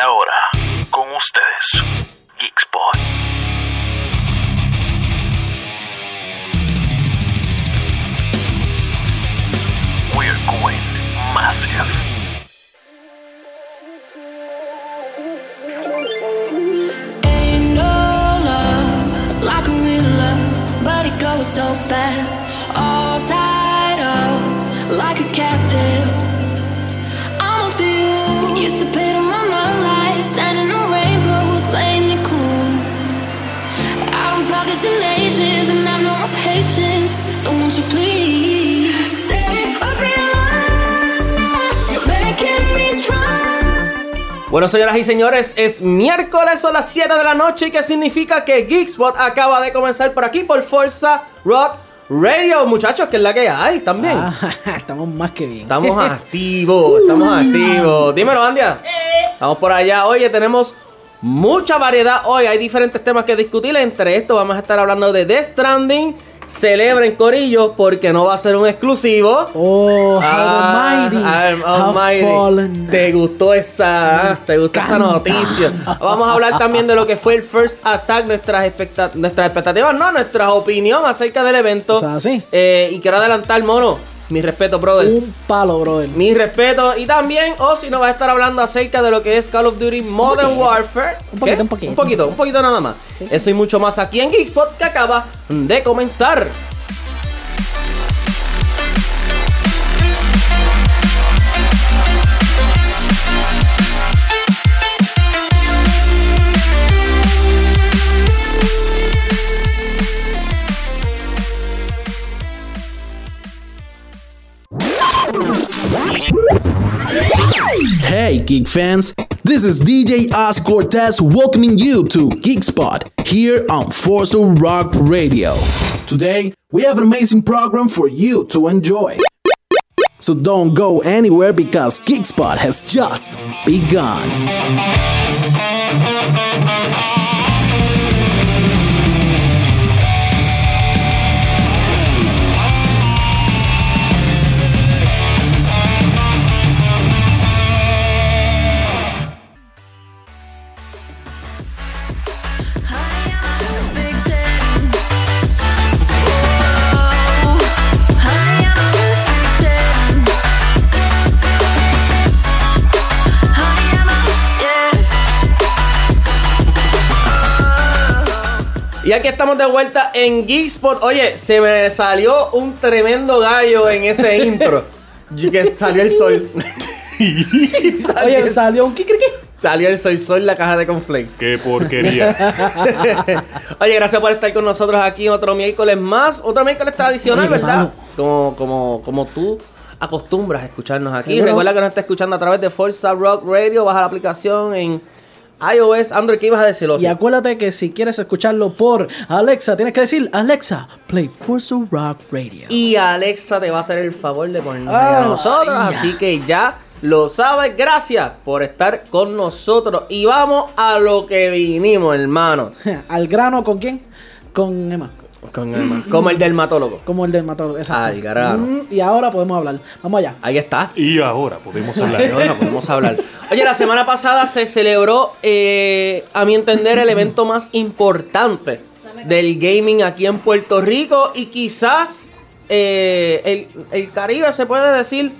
ahora, Bueno, señoras y señores, es miércoles a las 7 de la noche, que significa que Geekspot acaba de comenzar por aquí por Forza Rock Radio, muchachos, que es la que hay también. Ah, estamos más que bien. Estamos activos, estamos activos. Dímelo, Andia. Vamos por allá. Oye, tenemos mucha variedad. Hoy hay diferentes temas que discutir. Entre estos vamos a estar hablando de Death Stranding. Celebren Corillo porque no va a ser un exclusivo. Oh, how Ah, almighty. I'm how almighty. fallen. Te gustó esa, te gustó esa noticia. Vamos a hablar también de lo que fue el First Attack, nuestras, expecta- nuestras expectativas, no, nuestra opinión acerca del evento. O sea, sí. Eh, y quiero adelantar, mono. Mi respeto, brother. Un palo, brother. Mi respeto. Y también, o si nos va a estar hablando acerca de lo que es Call of Duty Modern poquito. Warfare. Un poquito, ¿Qué? un poquito. Un poquito, un poquito nada más. Eso y mucho más aquí en Geekspot que acaba de comenzar. Hey, geek fans! This is DJ Oz Cortez welcoming you to Geekspot here on Forza Rock Radio. Today, we have an amazing program for you to enjoy. So don't go anywhere because Geekspot has just begun. Y aquí estamos de vuelta en Geekspot. Oye, se me salió un tremendo gallo en ese intro. Y que salió el sol. salió, Oye, el, salió un kikiriki. salió el sol, sol la caja de conflake. Qué porquería. Oye, gracias por estar con nosotros aquí otro miércoles más. Otro miércoles tradicional, Oye, ¿verdad? Como, como, como tú acostumbras a escucharnos aquí. Seguro. Recuerda que nos está escuchando a través de Forza Rock Radio. Baja la aplicación en iOS, Android. ¿Qué ibas a decir, Osi? Y acuérdate que si quieres escucharlo por Alexa, tienes que decir Alexa, play Forza Rock Radio. Y Alexa te va a hacer el favor de ponernos Ah, a nosotros. María. Así que ya lo sabes. Gracias por estar con nosotros. Y vamos a lo que vinimos, hermano. Al grano, ¿con quién? Con Emma. Con el- como el dermatólogo. Como el dermatólogo. Exacto. Al grano. Mm, Y ahora podemos hablar. Vamos allá. Ahí está. y ahora podemos hablar. No podemos hablar. Oye, la semana pasada se celebró, eh, a mi entender, el evento más importante del gaming aquí en Puerto Rico y quizás eh, el, el Caribe se puede decir.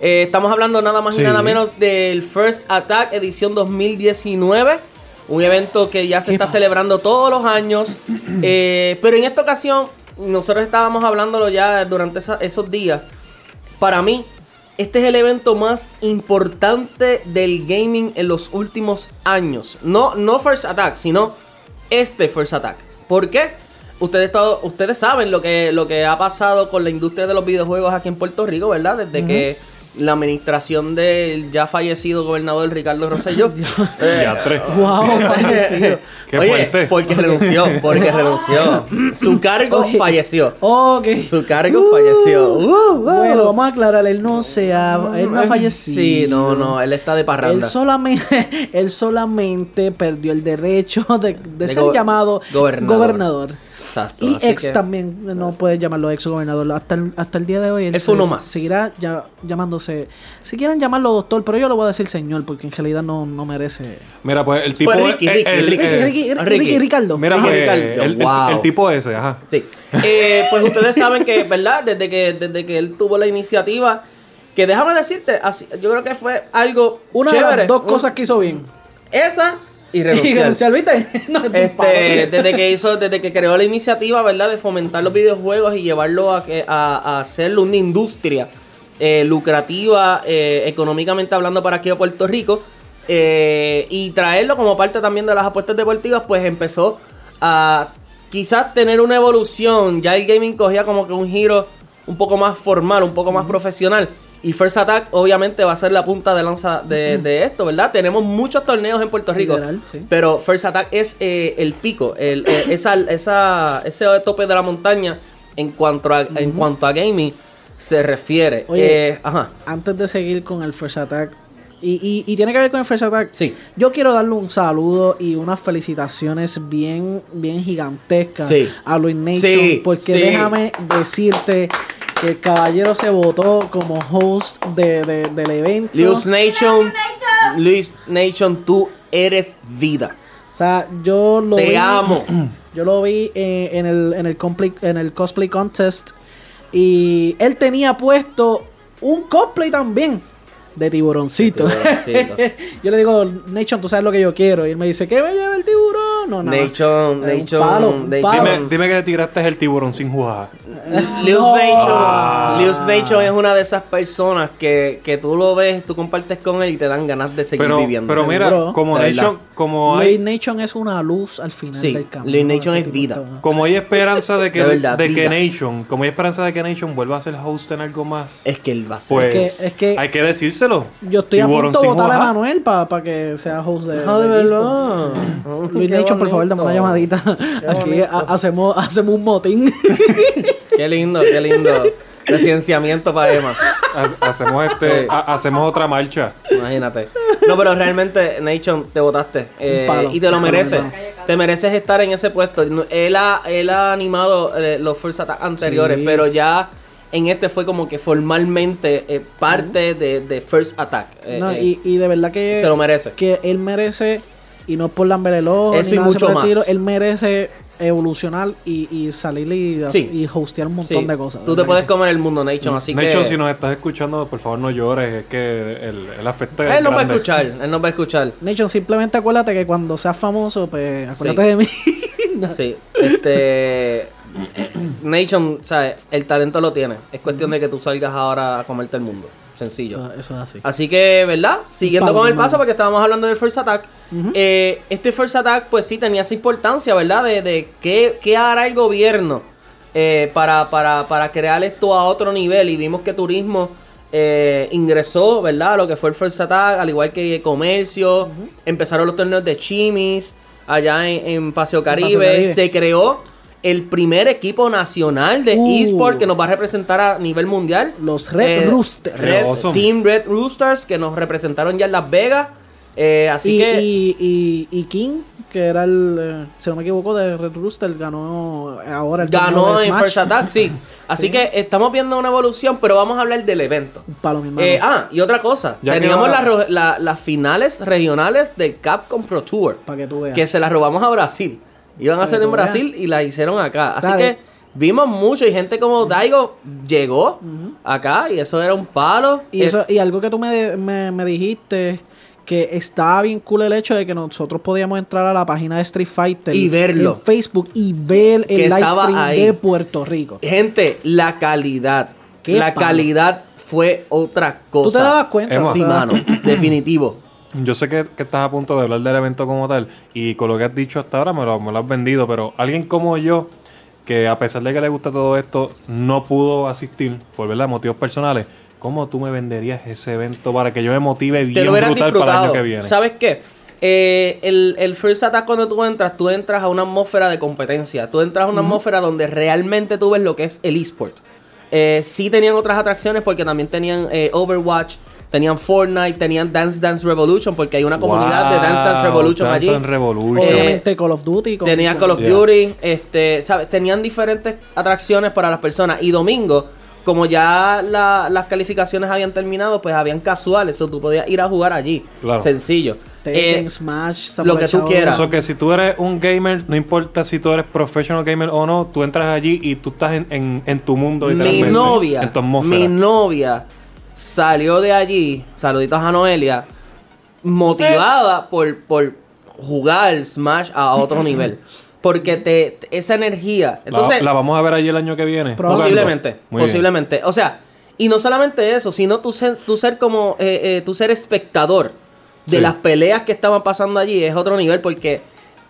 Eh, estamos hablando nada más y nada menos del First Attack edición 2019. Un evento que ya se está celebrando todos los años. Eh, pero en esta ocasión, nosotros estábamos hablándolo ya durante esa- esos días. Para mí, este es el evento más importante del gaming en los últimos años. No, no First Attack, sino este First Attack. ¿Por qué? Ustedes, todo- ustedes saben lo que, lo que ha pasado con la industria de los videojuegos aquí en Puerto Rico, ¿verdad? Desde que la administración del ya fallecido gobernador Ricardo Rosselló. eh. Wow, fallecido. Qué Oye, fuerte. porque renunció, porque renunció. Su cargo Ok. falleció. Ok. Su cargo falleció. Uh, uh. Bueno, vamos a aclarar, él no se ha, él no ha fallecido. Sí, no, no, él está de Él parranda. solamente, él solamente perdió el derecho de, de ser go- llamado gobernador. gobernador. Exacto, Y ex que- también, no puedes llamarlo ex gobernador. Hasta el, hasta el día de hoy. él Es uno se- más. Seguirá ya, llamándose. Si quieren llamarlo doctor, pero yo lo voy a decir señor, porque en realidad no, no merece. Mira, pues el tipo. Ricky, el- Ricky, el- Ricky, el- Ricky, Ricky, Ricky. Ricky, Ricardo. Mira, Ricky pues, Ricardo, el, el- wow. el tipo ese, ajá. Sí. Eh, pues ustedes saben que, ¿verdad? Desde que, desde que él tuvo la iniciativa, que déjame decirte, así, yo creo que fue algo Una de las dos cosas que hizo bien. Esa y renunciar. ¿viste? No. Este, desde que hizo, desde que creó la iniciativa, ¿verdad? De fomentar los videojuegos y llevarlo a, a, a hacerlo una industria eh, lucrativa, eh, económicamente hablando para aquí a Puerto Rico. eh, y traerlo como parte también de las apuestas deportivas, pues empezó a quizás tener una evolución. Ya el gaming cogía como que un giro un poco más formal, un poco más profesional. Y First Attack obviamente va a ser la punta de lanza de, de esto, ¿verdad? Tenemos muchos torneos en Puerto Rico. Literal, sí. Pero First Attack es eh, el pico, el, eh, esa, esa, ese tope de la montaña en cuanto a, en cuanto a gaming se refiere. Oye. Eh, ajá. Antes de seguir con el First Attack. Y, y, y tiene que ver con el First Attack. Sí. Yo quiero darle un saludo y unas felicitaciones bien, bien gigantescas Sí. a Luis Nation. Sí, porque sí. déjame decirte que el caballero se votó como host de, de- del evento. Luis Nation, Luis Nation, tú eres vida. O sea, yo lo Te vi. amo. Yo lo vi eh, en, el, en, el cosplay, en el cosplay contest. Y él tenía puesto un cosplay también de tiburoncito. De tiburoncito. yo le digo, Nation, tú sabes lo que yo quiero. Y él me dice, ¿qué me lleva el tiburón? No, no. Nation, Es un Nation, palo, un Nation. palo. Dime, dime que te tiraste el tiburón sin jugar. Lius No. Lius Nation es una de esas personas que, que tú lo ves, tú compartes con él y te dan ganas de seguir Pero, viviendo. pero mira, como. Nation, como Luis hay, Nation es una luz al final Sí, del camino. Luis Nation Este es vida. como hay esperanza de que, De verdad, de que. Nation, como hay esperanza de que Nation vuelva a ser host en algo más, es que él va a ser. pues Es que- es que- hay que decírselo. Yo estoy Tiburón a punto de sin votar a. Manuel para que sea host de. Ah, de verdad. Luis Nation, por favor, dame una llamadita. Aquí ha- hacemos, hacemos un motín. Qué lindo, qué lindo. Residenciamiento para Emma. Ha- Hacemos este, ha- hacemos otra marcha. Imagínate. No, pero realmente, Nation, te votaste. Eh, y te lo mereces. Te mereces estar en ese puesto. Él ha, él ha animado eh, los First Attack anteriores, Sí. pero ya en este fue como que formalmente eh, parte de, de First Attack. Eh, No, eh, y, y de verdad que. se lo merece. Que él merece. Y no es por lamber el ojo. Eso ni y nada mucho más. Él merece evolucionar y, y salir y, Sí. y hostear un montón Sí. de cosas. Tú te puedes sí. comer el mundo, Nation, así Nation, que... si nos estás escuchando, por favor no llores, es que el, el afecto es Él no va a escuchar, él no va a escuchar. Nation, simplemente acuérdate que cuando seas famoso, pues acuérdate Sí. de mí. Sí, este. Nation, ¿sabes? El talento lo tiene. Es cuestión de que tú salgas ahora a comerte el mundo. Sencillo. Eso, eso es así. Así que, ¿verdad? Siguiendo con el paso, porque estábamos hablando del First Attack. eh, este First Attack, pues sí, tenía esa importancia, ¿verdad? De, de qué, qué hará el gobierno eh, para, para, para crear esto a otro nivel. Y vimos que turismo eh, ingresó, ¿verdad? A lo que fue el First Attack, al igual que comercio. Empezaron los torneos de Chimis allá en, en Paseo Caribe. Paseo Caribe. Se creó el primer equipo nacional de Uh. eSport que nos va a representar a nivel mundial. Los Red Roosters. Red- Awesome. Team Red Roosters que nos representaron ya en Las Vegas. Eh, así y, que y, y, y King, que era el, eh, si no me equivoco, de Red Rooster, ganó ahora el ganó de en Smash. First Attack, sí. Así que estamos viendo una evolución, pero vamos a hablar del evento. Mi hermano. Eh, ah, y otra cosa. Ya Teníamos la- las finales regionales del Capcom Pro Tour. Para que tú veas. Que se las robamos a Brasil. Iban a hacer en Brasil y las hicieron acá. Así que vimos mucho y gente como Daigo llegó acá y eso era un palo. Y, eso, y algo que tú me, me, me dijiste que estaba bien cool el hecho de que nosotros podíamos entrar a la página de Street Fighter Y verlo. en Facebook y ver Que el live stream ahí. de Puerto Rico. Gente, la calidad. Qué La palo. calidad fue otra cosa. ¿Tú te dabas cuenta? Sí, mano. Definitivo. Yo sé que, que estás a punto de hablar del evento como tal y con lo que has dicho hasta ahora me lo, me lo has vendido, pero alguien como yo, que a pesar de que le gusta todo esto, no pudo asistir por ¿verdad? motivos personales, ¿cómo tú me venderías ese evento para que yo me motive Te bien lo brutal para el año que viene? ¿Sabes qué? Eh, el, el First Attack cuando tú entras, tú entras a una atmósfera de competencia. Tú entras a una atmósfera donde realmente tú ves lo que es el eSport. Eh, sí tenían otras atracciones porque también tenían eh, Overwatch, tenían Fortnite, tenían Dance Dance Revolution, porque hay una comunidad de Dance Dance Revolution Dance allí. Dance Revolution. Eh, Obviamente Call of Duty. con- Tenía con- Call of Yeah. Duty, este, ¿sabes? Tenían diferentes atracciones para las personas. Y domingo, como ya la- las calificaciones habían terminado, pues habían casuales. O tú podías ir a jugar allí. Claro. Sencillo. Eh, Smash, lo que tú quieras. Eso que si tú eres un gamer, no importa si tú eres professional gamer o no, tú entras allí y tú estás en, en, en tu mundo. mi novia, En tu atmósfera. mi novia salió de allí, saluditos a Noelia, motivada por, por jugar Smash a otro nivel. Porque te, te- esa energía. La- Entonces, la, vamos a ver allí el año que viene. Posiblemente, bien. posiblemente. O sea, y no solamente eso, sino tú ser, tú ser como, eh, eh, tú ser espectador de Sí. las peleas que estaban pasando allí es otro nivel porque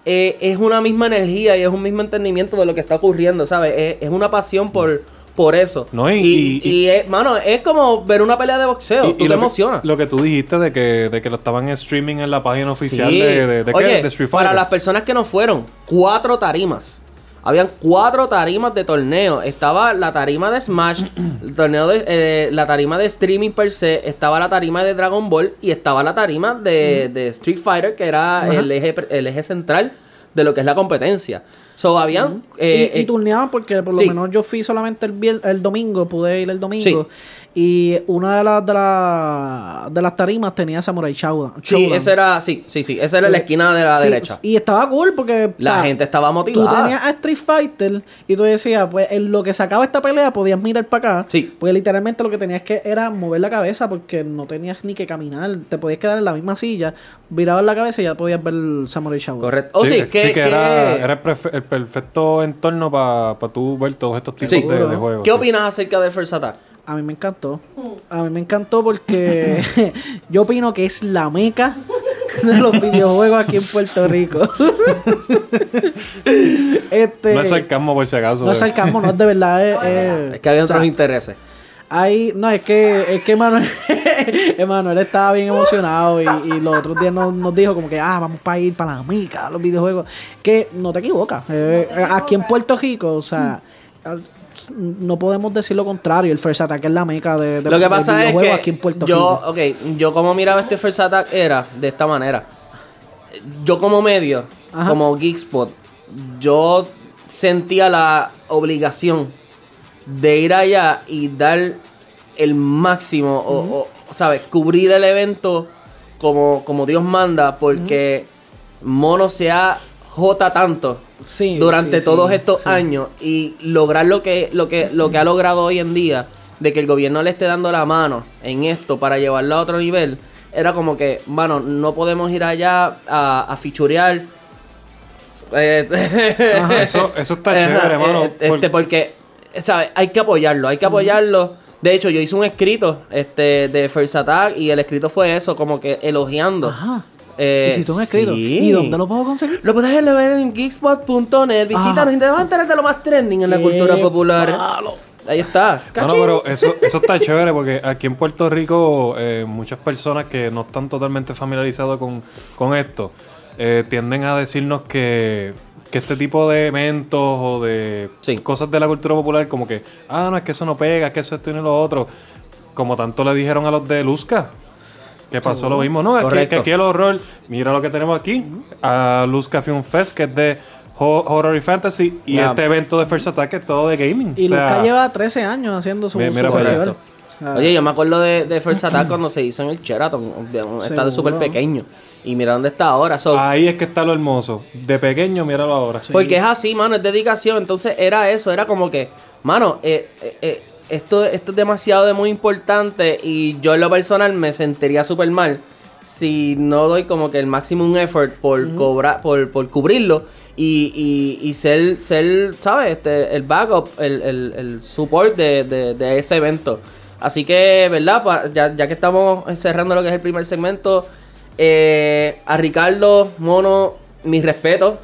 eh, es una misma energía y es un mismo entendimiento de lo que está ocurriendo, ¿sabes? Es, es una pasión por, por eso. No, y- y, y- y es, mano, es como ver una pelea de boxeo, Y- tú te emocionas. lo que tú dijiste de que, de que lo estaban streaming en la página oficial Sí. de, de, de, qué? Oye, de Street para Fighter. las personas que no fueron, cuatro tarimas. Habían cuatro tarimas de torneo. Estaba la tarima de Smash, el torneo de eh, la tarima de streaming per se, estaba la tarima de Dragon Ball y estaba la tarima de, de Street Fighter, que era el eje, el eje central de lo que es la competencia. So, habían... eh, y, y eh, turneaban porque por lo sí. menos yo fui solamente el, vier- el domingo, pude ir el domingo. Sí. Y una de las de, la- de las tarimas tenía Samurai Showdown. sí, ese era... Sí, sí, sí. Esa era Sí. la esquina de la Sí, derecha. Y estaba cool porque o La sea, gente estaba Tú motivada. tenías a Street Fighter y tú decías, pues en lo que sacaba esta pelea podías mirar para acá. Sí. Porque literalmente lo que tenías que era mover la cabeza porque no tenías ni que caminar. Te podías quedar en la misma silla, virabas la cabeza y ya podías ver el Samurai Showdown. Correcto. Oh, sí, que, que que- era, era el perfecto entorno para tú ver todos estos tipos Sí. de, de juegos. ¿Qué sí. opinas acerca de First Attack? A mí me encantó. A mí me encantó porque yo opino que es la meca de los videojuegos aquí en Puerto Rico. este, No es sarcasmo por si acaso. no es eh. sarcasmo, no es de verdad. es- es- Es que había o sea, otros intereses. Hay, no, es que, es que Emanuel, Emanuel estaba bien emocionado y, y los otros días nos, nos dijo como que, ah, vamos para ir para la mica, los videojuegos. Que no te equivocas. eh, aquí en Puerto Rico, o sea, no podemos decir lo contrario. El First Attack es la meca de, de Lo que pasa es que aquí en Puerto yo, Rico. ok, yo como miraba este First Attack era de esta manera. Yo como medio, Ajá. como Geekspot, yo sentía la obligación de ir allá y dar el máximo, o, o, ¿sabes? Cubrir el evento como, como Dios manda, porque Mono se ha jota tanto Sí, durante sí, todos sí, estos sí. años y lograr lo que, lo que, lo que ha logrado hoy en día, de que el gobierno le esté dando la mano en esto para llevarlo a otro nivel, era como que, mano, no podemos ir allá a, a fichurear. Eh, Eso, eso está chévere, eh, hermano. Este, por- porque, ¿sabes? Hay que apoyarlo, hay que apoyarlo. De hecho, yo hice un escrito este, de First Attack y el escrito fue eso, como que elogiando. Ajá. Eh, Hiciste un escrito. sí. ¿Y dónde lo puedo conseguir? Lo puedes ver en geekspot.net. Visítanos y te vas a enterar de lo más trending en la cultura popular. Ahí está. No, no, pero eso, eso está chévere porque aquí en Puerto Rico eh, muchas personas que no están totalmente familiarizadas con, con esto eh, tienden a decirnos que, que este tipo de eventos o de Sí. cosas de la cultura popular como que, ah, no, es que eso no pega, es que eso esto y lo otro, como tanto le dijeron a los de Luzca. Que pasó lo mismo, no, es que, Correcto. que aquí el horror, mira lo que tenemos aquí, a Luzca Film Fest, que es de ho- horror y fantasy, y este evento de First Attack es todo de gaming. Y O sea, Luca lleva 13 años haciendo su, Mira, su Oye, yo me acuerdo de, de First Attack cuando se hizo en el Sheraton. Está Seguro. súper pequeño. Y mira dónde está ahora. So, Ahí es que está lo hermoso. De pequeño, míralo ahora. Porque es así, mano, es dedicación. Entonces era eso, era como que, mano, eh, eh, eh, esto, esto es demasiado de muy importante y yo en lo personal me sentiría súper mal si no doy como que el maximum effort por cobrar, por, por cubrirlo y, y, y ser, ser, ¿sabes? Este, el backup, el, el, el support de, de, de ese evento. Así que, ¿verdad? Pa- Ya, ya que estamos cerrando lo que es el primer segmento, eh, a Ricardo, Mono, mis respetos.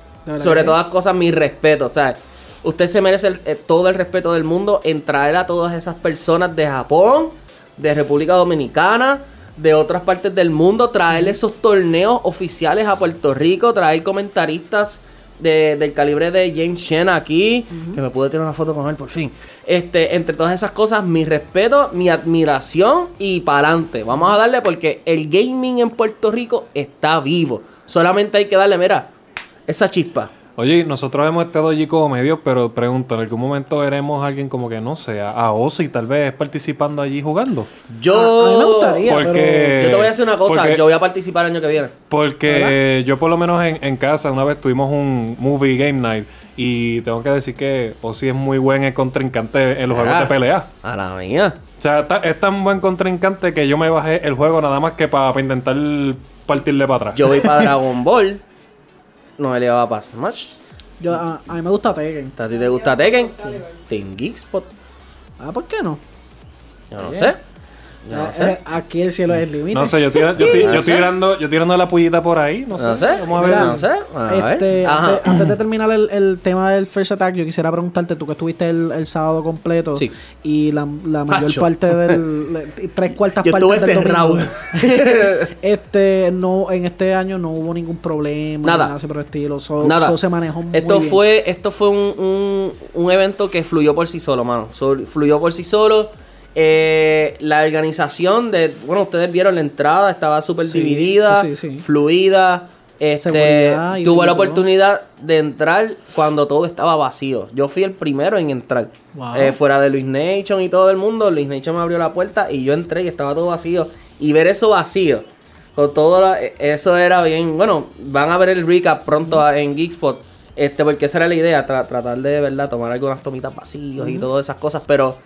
Sobre que todas cosas, mi respeto. O sea, usted se merece el- eh, todo el respeto del mundo en traer a todas esas personas de Japón, de República Dominicana, de otras partes del mundo, traer esos torneos oficiales a Puerto Rico, traer comentaristas de- del calibre de James Chen aquí, que me pude tirar una foto con él por fin. Este, entre todas esas cosas, mi respeto, mi admiración y para adelante. Vamos a darle porque el gaming en Puerto Rico está vivo. Solamente hay que darle, mira, esa chispa. Oye, nosotros hemos estado allí como medios, pero pregunto, ¿en algún momento veremos a alguien como que, no sé, a- Ozzy tal vez participando allí jugando? Yo, A- a mí me gustaría. Porque... yo te voy a decir una cosa, porque- yo voy a participar el año que viene. Porque yo por lo menos en, en casa una vez tuvimos un movie game night y tengo que decir que Ozzy es muy buen contrincante en los juegos de pelea. A la mía. O sea, es tan buen contrincante que yo me bajé el juego nada más que para intentar partirle para atrás. Yo voy para Dragon Ball. Noelia va para Smash. Yo, a, a mí me gusta Tekken. ¿A ti te gusta Tekken? Team Geekspot. Ah, ¿por qué no? Yo no sé. No Eh, sé. eh, aquí el cielo es el límite. No sé, yo estoy, yo estoy, yo No estoy tirando, yo tirando la pullita por ahí. No sé. No sé. Vamos a ver. No sé. A. Este, antes, antes de terminar el, el tema del First Attack, yo quisiera preguntarte, tú que estuviste el, el sábado completo Sí. y la, la mayor Hacho. parte del... tres cuartas Yo partes del domingo. este, no, en este año no hubo ningún problema. Nada. Nada por el estilo. So- Nada. so se manejó muy Esto bien. fue, esto fue un, un, un evento que fluyó por sí solo, mano. So- fluyó por sí solo. Eh, la organización de, bueno, ustedes vieron la entrada, estaba súper Sí, dividida, sí, sí, sí. fluida. Este, tuve la oportunidad de entrar cuando todo estaba vacío. Yo fui el primero en entrar. Wow. Eh, fuera de Luis Nation y todo el mundo, Luis Nation me abrió la puerta y yo entré y estaba todo vacío. Y ver eso vacío, con todo la- eh, eso era bien. Bueno, van a ver el recap pronto en Geekspot. Este, porque esa era la idea, tra- tratar de, verdad, tomar algunas tomitas vacíos y todas esas cosas. Pero,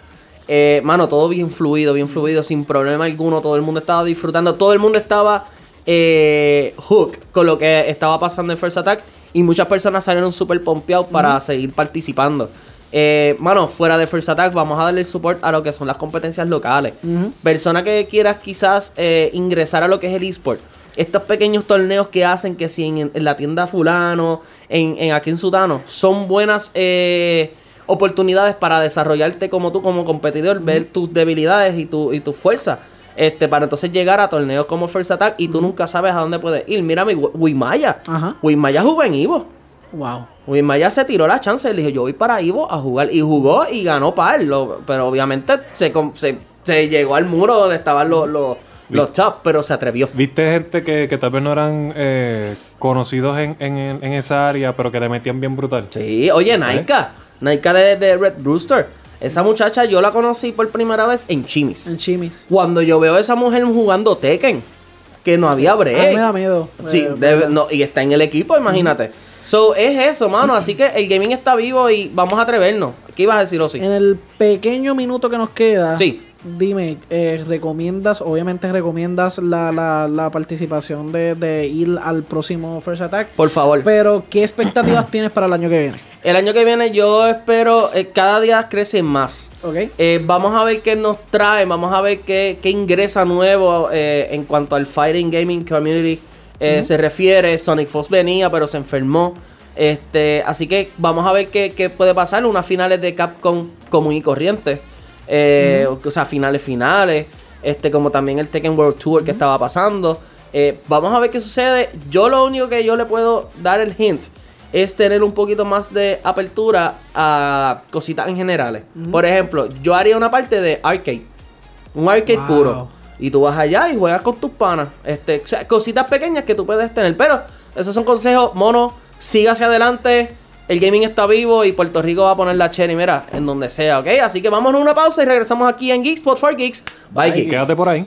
eh, mano, todo bien fluido, bien fluido, sin problema alguno. Todo el mundo estaba disfrutando, todo el mundo estaba eh, hook con lo que estaba pasando en First Attack. Y muchas personas salieron súper pompeados para seguir participando. Eh, mano, fuera de First Attack, vamos a darle support a lo que son las competencias locales. Persona que quieras quizás eh, ingresar a lo que es el eSport. Estos pequeños torneos que hacen que si en, en la tienda fulano, en, en aquí en Sutano, son buenas eh, oportunidades para desarrollarte como tú, como competidor, ver tus debilidades y tu, y tus fuerzas. Este, para entonces llegar a torneos como First Attack y tú nunca sabes a dónde puedes ir. Mira mi Wi- Wimaya. Ajá. Wimaya jugó en Ivo. Wow. Wimaya se tiró la chance y le dijo, yo voy para Ivo a jugar. Y jugó y ganó par. lo- pero obviamente se, se, se llegó al muro donde estaban los, los, los top, pero se atrevió. ¿Viste gente que, que tal vez no eran eh, conocidos en, en, en esa área, pero que le metían bien brutal? Sí, oye, Naika. Naika de, de Red Rooster. Esa muchacha yo la conocí por primera vez en Chimis. En Chimis. Cuando yo veo a esa mujer jugando Tekken, que no había break. Me da miedo. Sí, eh, debe- no, y está en el equipo, imagínate. So, es eso, mano. Así que el gaming está vivo y vamos a atrevernos. ¿Qué ibas a decir, Osi? En el pequeño minuto que nos queda, Sí. dime, eh, ¿recomiendas, obviamente recomiendas la, la, la participación de, de ir al próximo First Attack? Por favor. Pero, ¿qué expectativas tienes para el año que viene? El año que viene yo espero, eh, cada día crece más. ¿Ok? Eh, vamos a ver qué nos trae, vamos a ver qué, qué ingresa nuevo eh, en cuanto al Fighting Gaming Community se refiere. Sonic Fox venía, pero se enfermó. Este, así que vamos a ver qué, qué puede pasar. Unas finales de Capcom común y corriente. O sea, finales finales. Este, como también el Tekken World Tour que estaba pasando. Vamos a ver qué sucede. Yo lo único que yo le puedo dar el hint es tener un poquito más de apertura a cositas en generales. Por ejemplo, yo haría una parte de arcade. Un arcade Wow. puro. Y tú vas allá y juegas con tus panas. Este, o sea, cositas pequeñas que tú puedes tener. Pero esos son consejos, mono. Siga hacia adelante. El gaming está vivo y Puerto Rico va a poner la cherry, mira, en donde sea, ¿ok? Así que vámonos a una pausa y regresamos aquí en Geekspot for Geeks. Bye, Geeks. Quédate por ahí.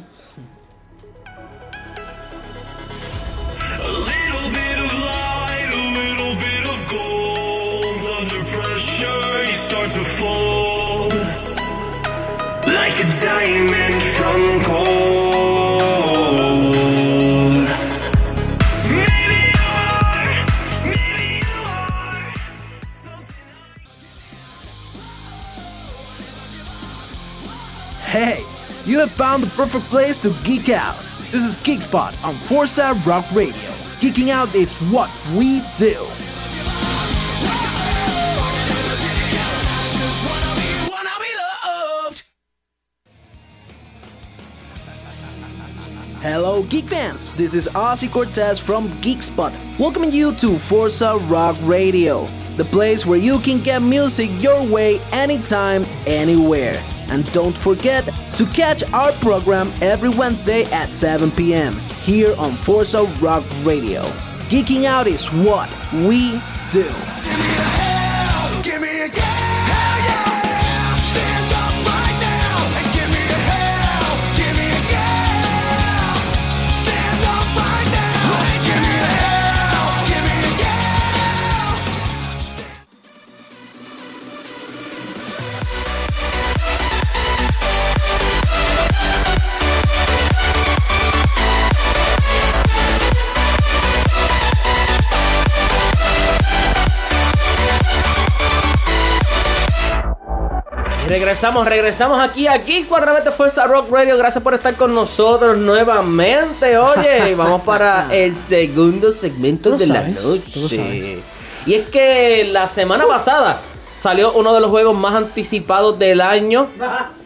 Hey, you have found the perfect place to geek out. This is Geekspot on Forza Rock Radio. Geeking out is what we do. Hello, geek fans! This is Ozzy Cortez from Geekspot, welcoming you to Forza Rock Radio, the place where you can get music your way anytime, anywhere. And don't forget to catch our program every Wednesday at 7 p.m. here on Forza Rock Radio. Geeking out is what we do. Regresamos, regresamos aquí a Geeks a través de Fuerza Rock Radio. Gracias por estar con nosotros nuevamente. Oye, vamos para el segundo segmento de la sabes, lo noche. Y es que la semana pasada salió uno de los juegos más anticipados del año.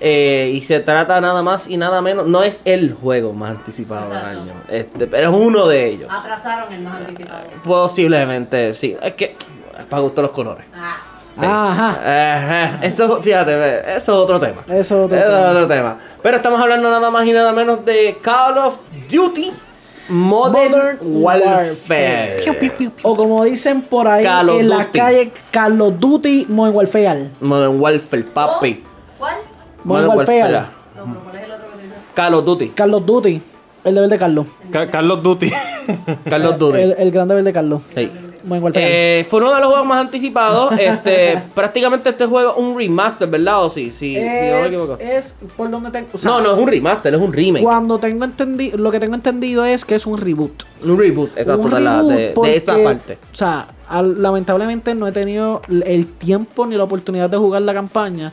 Eh, y se trata nada más y nada menos. No es el juego más anticipado del año. Este, pero es uno de ellos. Atrasaron el más anticipado. Posiblemente, sí. Es que es para gusto los colores. Ah, Ajá. Ajá. Eso, fíjate, ve, eso es otro tema. Eso es otro Eso tema. es otro tema. Pero estamos hablando nada más y nada menos de Call of Duty Modern, Modern Warfare. O como dicen por ahí Call of en la Duty. calle, Carlos Duty Modern Warfare. Modern Warfare, papi. ¿Cuál? Modern Warfare. No, pero ¿cuál es el otro que dice? Call of Duty. Carlos Duty. El deber de Carlos. Ca- Carlos Duty. Call of Duty. El, el gran deber de Carlos. Sí. Eh, fue uno de los juegos más anticipados. Este, prácticamente este juego es un remaster, ¿verdad? O sí, sí, sí, no me equivoco. es, es por donde tengo. sea, No, no es un remaster, es un remake. Cuando tengo entendido, lo que tengo entendido es que es un reboot. Un reboot, exacto, Un de, la- reboot de- de porque, esa parte. O sea, al- lamentablemente no he tenido el tiempo ni la oportunidad de jugar la campaña.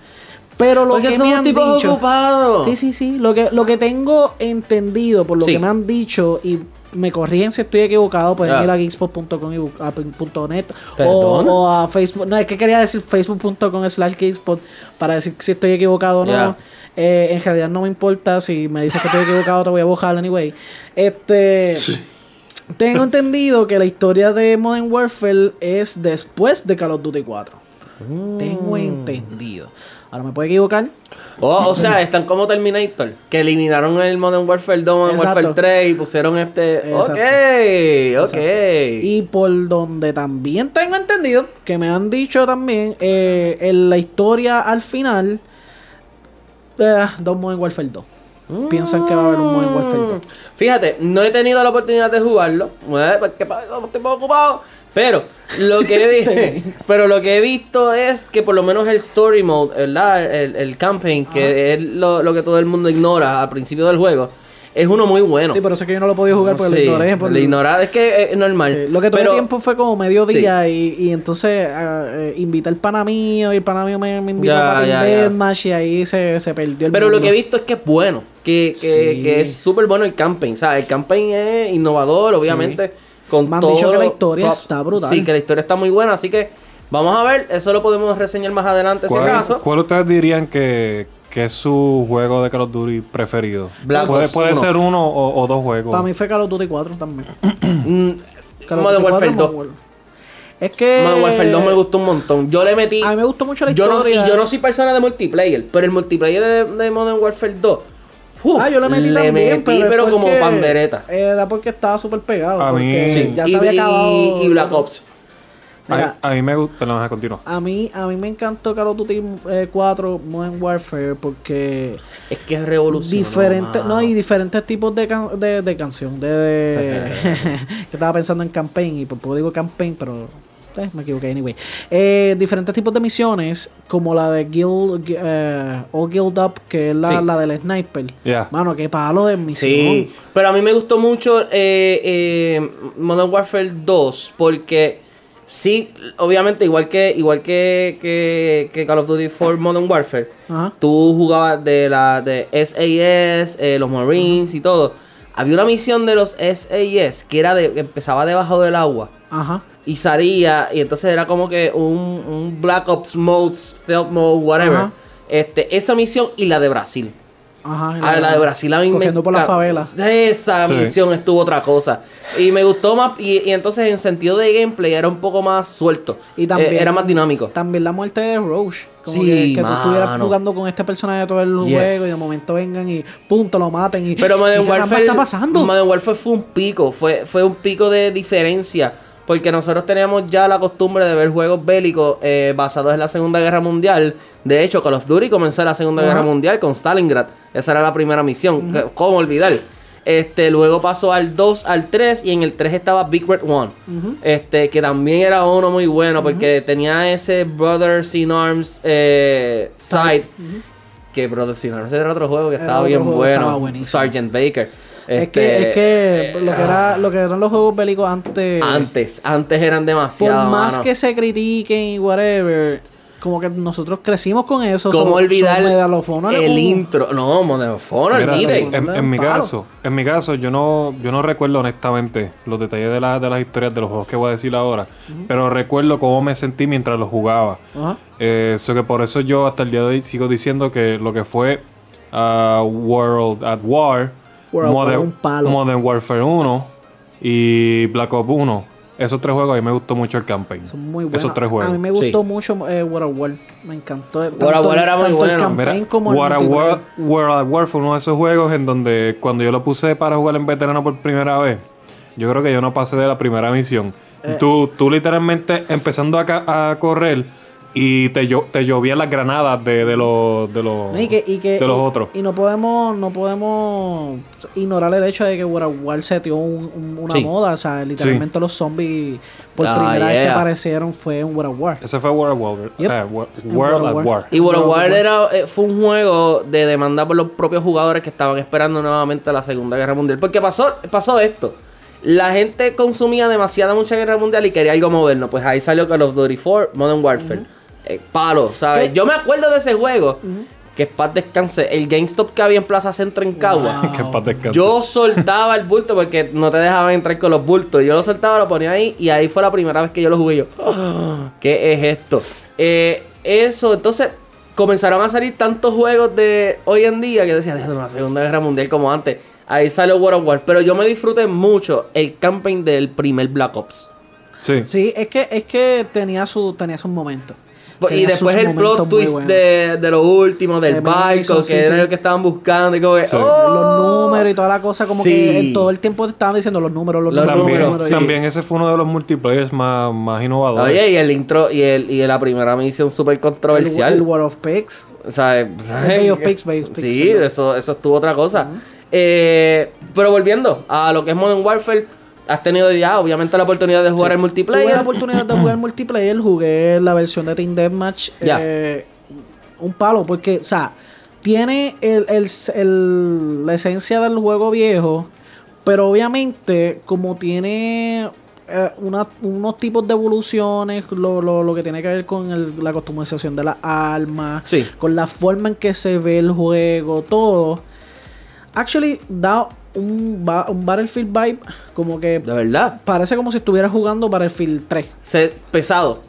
Pero lo Porque que me han dicho. ocupados. Sí, sí, sí. Lo que, lo que tengo entendido por lo Sí. que me han dicho y me corrigen si estoy equivocado, pueden Ah. ir a geekspot.com y a punto .net o, a Facebook. No, es que quería decir facebook.com slash geekspot para decir si estoy equivocado o no. Eh, en realidad no me importa. Si me dices que estoy equivocado, te voy a bojar anyway. Este. Tengo entendido que la historia de Modern Warfare es después de Call of Duty 4. Tengo entendido. Ahora me puedo equivocar. Oh, o sea, están como Terminator, que eliminaron el Modern Warfare 2, Modern. Warfare 3 y pusieron este. Exacto. Ok, ok. Y por donde también tengo entendido, que me han dicho también, eh, en la historia al final, eh, dos Modern Warfare 2. Piensan que va a haber un Modern Warfare 2. Fíjate, no he tenido la oportunidad de jugarlo, eh, porque pa- estoy ocupado. Pero lo que he visto, pero lo que he visto es que por lo menos el story mode, ¿verdad? El, el campaign, que es lo, lo que todo el mundo ignora al principio del juego, es uno muy bueno. Sí, pero sé que yo no lo podía jugar porque Sí, lo ignoré. por- lo ignorar es que es normal. Sí, Lo que tuve pero, tiempo fue como mediodía y, y entonces ah, eh, invité al pana mío y el pana mío me, me invitó Ya, a Martin. Deathmatch y ahí se, se perdió el Pero lo que he visto es que es bueno, que, que, Sí. que es súper bueno el campaign. ¿sabes? El campaign es innovador, obviamente. Con Me han todo dicho que la historia props. está brutal. Sí, que la historia está muy buena, así que vamos a ver. Eso lo podemos reseñar más adelante, si ¿Cuál, acaso. cuál ustedes dirían que, que es su juego de Call of Duty preferido? Black puede Ops puede 1. ser uno o, o dos juegos. Para mí fue Call of Duty 4 también. Mm, Call of Modern Duty 4, Warfare 2. Modern Warfare. Es que... Modern Warfare 2 me gustó un montón. Yo le metí. A mí me gustó mucho la yo no, historia. y yo no soy persona de multiplayer, pero el multiplayer de, de Modern Warfare 2. Uf, ah, yo le metí le también, metí, pero, como pandereta. Era porque estaba súper pegado. A mí- Sí. Ya y, se había y- acabado. y Black Ops. Mira, a, a mí me gusta. Perdón, continúa. a mí, a mí me encantó Call of Duty eh, 4 Modern Warfare porque Es que es revolución. diferentes no y diferentes tipos de, can- de, de canción de, de- que estaba pensando en campaign y por poco digo campaign pero eh, me equivoqué anyway Eh, diferentes tipos de misiones como la de Guild eh, All Guild Up que es la, Sí. la del sniper Yeah. mano qué palo de misión Sí, pero a mí me gustó mucho eh, Modern Warfare 2 porque sí, obviamente igual que igual que, que, que Call of Duty 4 Modern Warfare, Ajá. tú jugabas de la de SAS, los Marines y todo. Había una misión de los SAS que era de que empezaba debajo del agua ajá y salía y entonces era como que un, un Black Ops mode, stealth mode, whatever. Ajá. Este, esa misión y la de Brasil. Ajá, Ah, la de Brasil a mí me por la favela. Esa Sí. misión estuvo otra cosa. Y me gustó más. Y, y entonces, en sentido de gameplay, era un poco más suelto. Y también, Eh, era más dinámico. También la muerte de Roche. Como Sí, que, que tú estuvieras jugando con este personaje todo el Yes. juego y de momento vengan y punto, lo maten. Y, Pero ¿y Modern Warfare. está pasando? Modern Warfare fue un pico. Fue, fue un pico de diferencia. Porque nosotros teníamos ya la costumbre de ver juegos bélicos eh, basados en la Segunda Guerra Mundial. De hecho, Call of Duty comenzó en la Segunda. Guerra Mundial con Stalingrad. Esa era la primera misión. ¿Cómo olvidar? Este, luego pasó al 2, al 3 y en el 3 estaba Big Red One. Este, que también era uno muy bueno porque tenía ese Brothers in Arms eh, side. Que Brothers in Arms era otro juego que estaba bien bueno. estaba. Sergeant Baker. Es Este, que, es que lo que, era, lo que eran los juegos bélicos antes. Antes, antes eran por demasiado. más mano. que se critiquen y whatever, como que nosotros crecimos con eso. ¿Cómo so- olvidar Medal el intro? No, sí, en, en mi caso, en mi caso, yo no, yo no recuerdo honestamente los detalles de, la- de las historias de los juegos que voy a decir ahora, pero recuerdo cómo me sentí mientras los jugaba. Ajá. Eh, so que por eso yo hasta el día de hoy sigo diciendo que lo que fue ah, World at War, World Modern, un palo. Modern Warfare 1 y Black Ops 1. Esos tres juegos a mí me gustó mucho el campaign. Son muy buenos. Esos tres A juegos. mí me gustó Sí. mucho eh, World of War. Me encantó. World of War era muy bueno. El Mira, como el War at multiplayer. War, World at War fue uno de esos juegos en donde cuando yo lo puse para jugar en veterano por primera vez, yo creo que yo no pasé de la primera misión. Eh. tú, tú literalmente empezando a, a correr y te, llo- te llovían las granadas de, de los de los, No, y que, y que- de los y- otros. Y no podemos, no podemos ignorar el hecho de que World of War se dio un- un- una Sí. moda. O sea, literalmente los zombies por Ah, primera vez que aparecieron fue en World of War. Ese fue World at War. Yep. eh, World at War. Y World of World of War War. era, eh, fue un juego de demanda por los propios jugadores que estaban esperando nuevamente la Segunda Guerra Mundial. Porque pasó, pasó esto. La gente consumía demasiada mucha guerra mundial y quería algo moderno. Pues ahí salió Call of Duty 4, Modern Warfare. Eh, palo, ¿sabes? ¿Qué? Yo me acuerdo de ese juego. Que paz descanse. El GameStop que había en Plaza Centro en Cagua. Que paz descanse. Yo soltaba el bulto porque no te dejaban entrar con los bultos. Yo lo soltaba, lo ponía ahí y ahí fue la primera vez que yo lo jugué. Yo, "Ah, ¿qué es esto? Eh, eso, entonces comenzaron a salir tantos juegos de hoy en día que decían, "Déjame una Segunda Guerra Mundial como antes. Ahí salió World of War. Pero yo me disfruté mucho el campaign del primer Black Ops. Sí. Sí, es que, es que tenía su, tenía sus momentos. Pues, Y después el plot twist de, de lo último, del De barco, que sí, era sí. lo que estaban buscando. Y como que, Sí. "Oh". Los números y toda la cosa, como Sí. que en todo el tiempo te estaban diciendo los números, los, Los números, También, números, también ese fue uno de los multiplayers más, más innovadores. Oye, y el intro y, el, y la primera misión súper El, controversial. el War of Pigs. O sea, eh, Bay of Pigs, Bay of Pigs, Sí, eso, eso estuvo otra cosa. Eh, pero volviendo a lo que es Modern Warfare, has tenido ya obviamente la oportunidad de jugar el Tuve multiplayer. la oportunidad de jugar multiplayer, jugué la versión de Team Deathmatch. Eh, un palo, porque, o sea, tiene el, el- el- la esencia del juego viejo, pero obviamente, como tiene eh, una- unos tipos de evoluciones, lo, lo- lo que tiene que ver con el- la customización de las armas, Sí. con la forma en que se ve el juego, todo. Actually, da un, ba- un Battlefield vibe como que De verdad. parece como si estuviera jugando Battlefield 3. Se, pesado.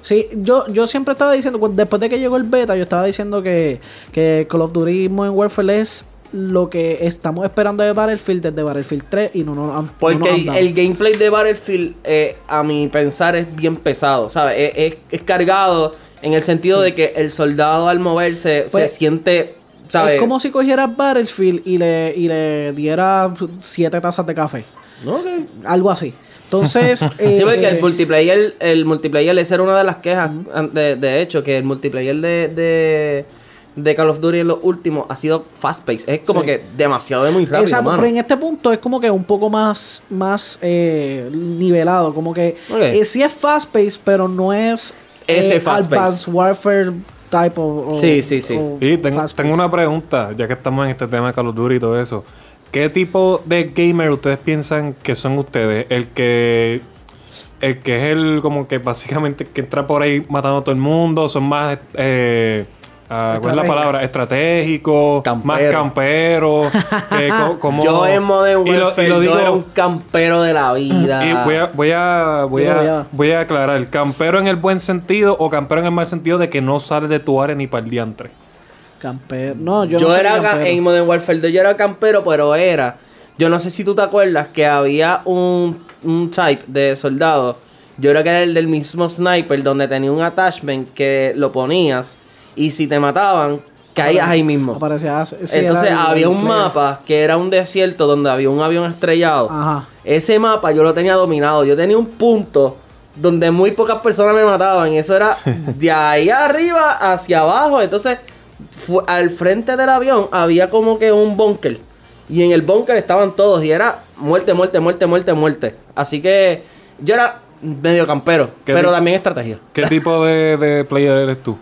Sí, yo, yo siempre estaba diciendo, después de que llegó el beta, yo estaba diciendo que, que Call of Duty Modern Warfare es lo que estamos esperando de Battlefield desde Battlefield 3 y no nos han no Porque nos han el, gameplay de Battlefield, eh, a mi pensar, es bien pesado, ¿sabes? Es, es- es cargado en el sentido de que el soldado al moverse se Pues, siente, ¿sabes? Es como si cogieras Battlefield y le, y le diera siete tazas de café. Ok. Algo así. Entonces, eh, Sí, porque el eh, multiplayer, el multiplayer, esa era una de las quejas, de, de hecho, que el multiplayer de, de, de Call of Duty en los últimos ha sido fast paced. Es como Sí. que demasiado de muy rápido, Exacto, mano. pero en este punto es como que un poco más, más eh, nivelado. Como que Ok. eh, sí es fast paced, pero no es Ese eh, fast-paced. Advanced Warfare type of. o- Sí, sí, sí. Y tengo, una pregunta, ya que estamos en este tema de Call of Duty y todo eso. ¿Qué tipo de gamer ustedes piensan que son ustedes? El que. El que es el como que básicamente que entra por ahí matando a todo el mundo. Son más. Eh, ah, ¿Cuál es la Estratégico. palabra? Estratégico. Campero. Más campero. eh, co- como, Yo en Modern y lo- y Warfare lo yo digo- era un campero de la vida. y voy a, voy a, voy a, ya. voy a aclarar, ¿campero en el buen sentido o campero en el mal sentido de que no sale de tu área ni para el diantre? Campero. No, yo, Yo, no era ca- campero. en Modern Warfare 2 yo era campero, pero era. Yo no sé si tú te acuerdas que había un, un type de soldado. Yo creo que era el del mismo sniper, donde tenía un attachment que lo ponías. Y si te mataban, caías ahí mismo. Aparecía. sí, Entonces era había un mapa que era un desierto donde había un avión estrellado. Ajá. Ese mapa yo lo tenía dominado. Yo tenía un punto donde muy pocas personas me mataban. Y eso era de ahí arriba hacia abajo. Entonces, al frente del avión había como que un búnker. Y en el búnker estaban todos. Y era muerte, muerte, muerte, muerte, muerte. Así que yo era medio campero. ¿Qué Pero también estrategia. ¿Qué tipo de, de player eres tú?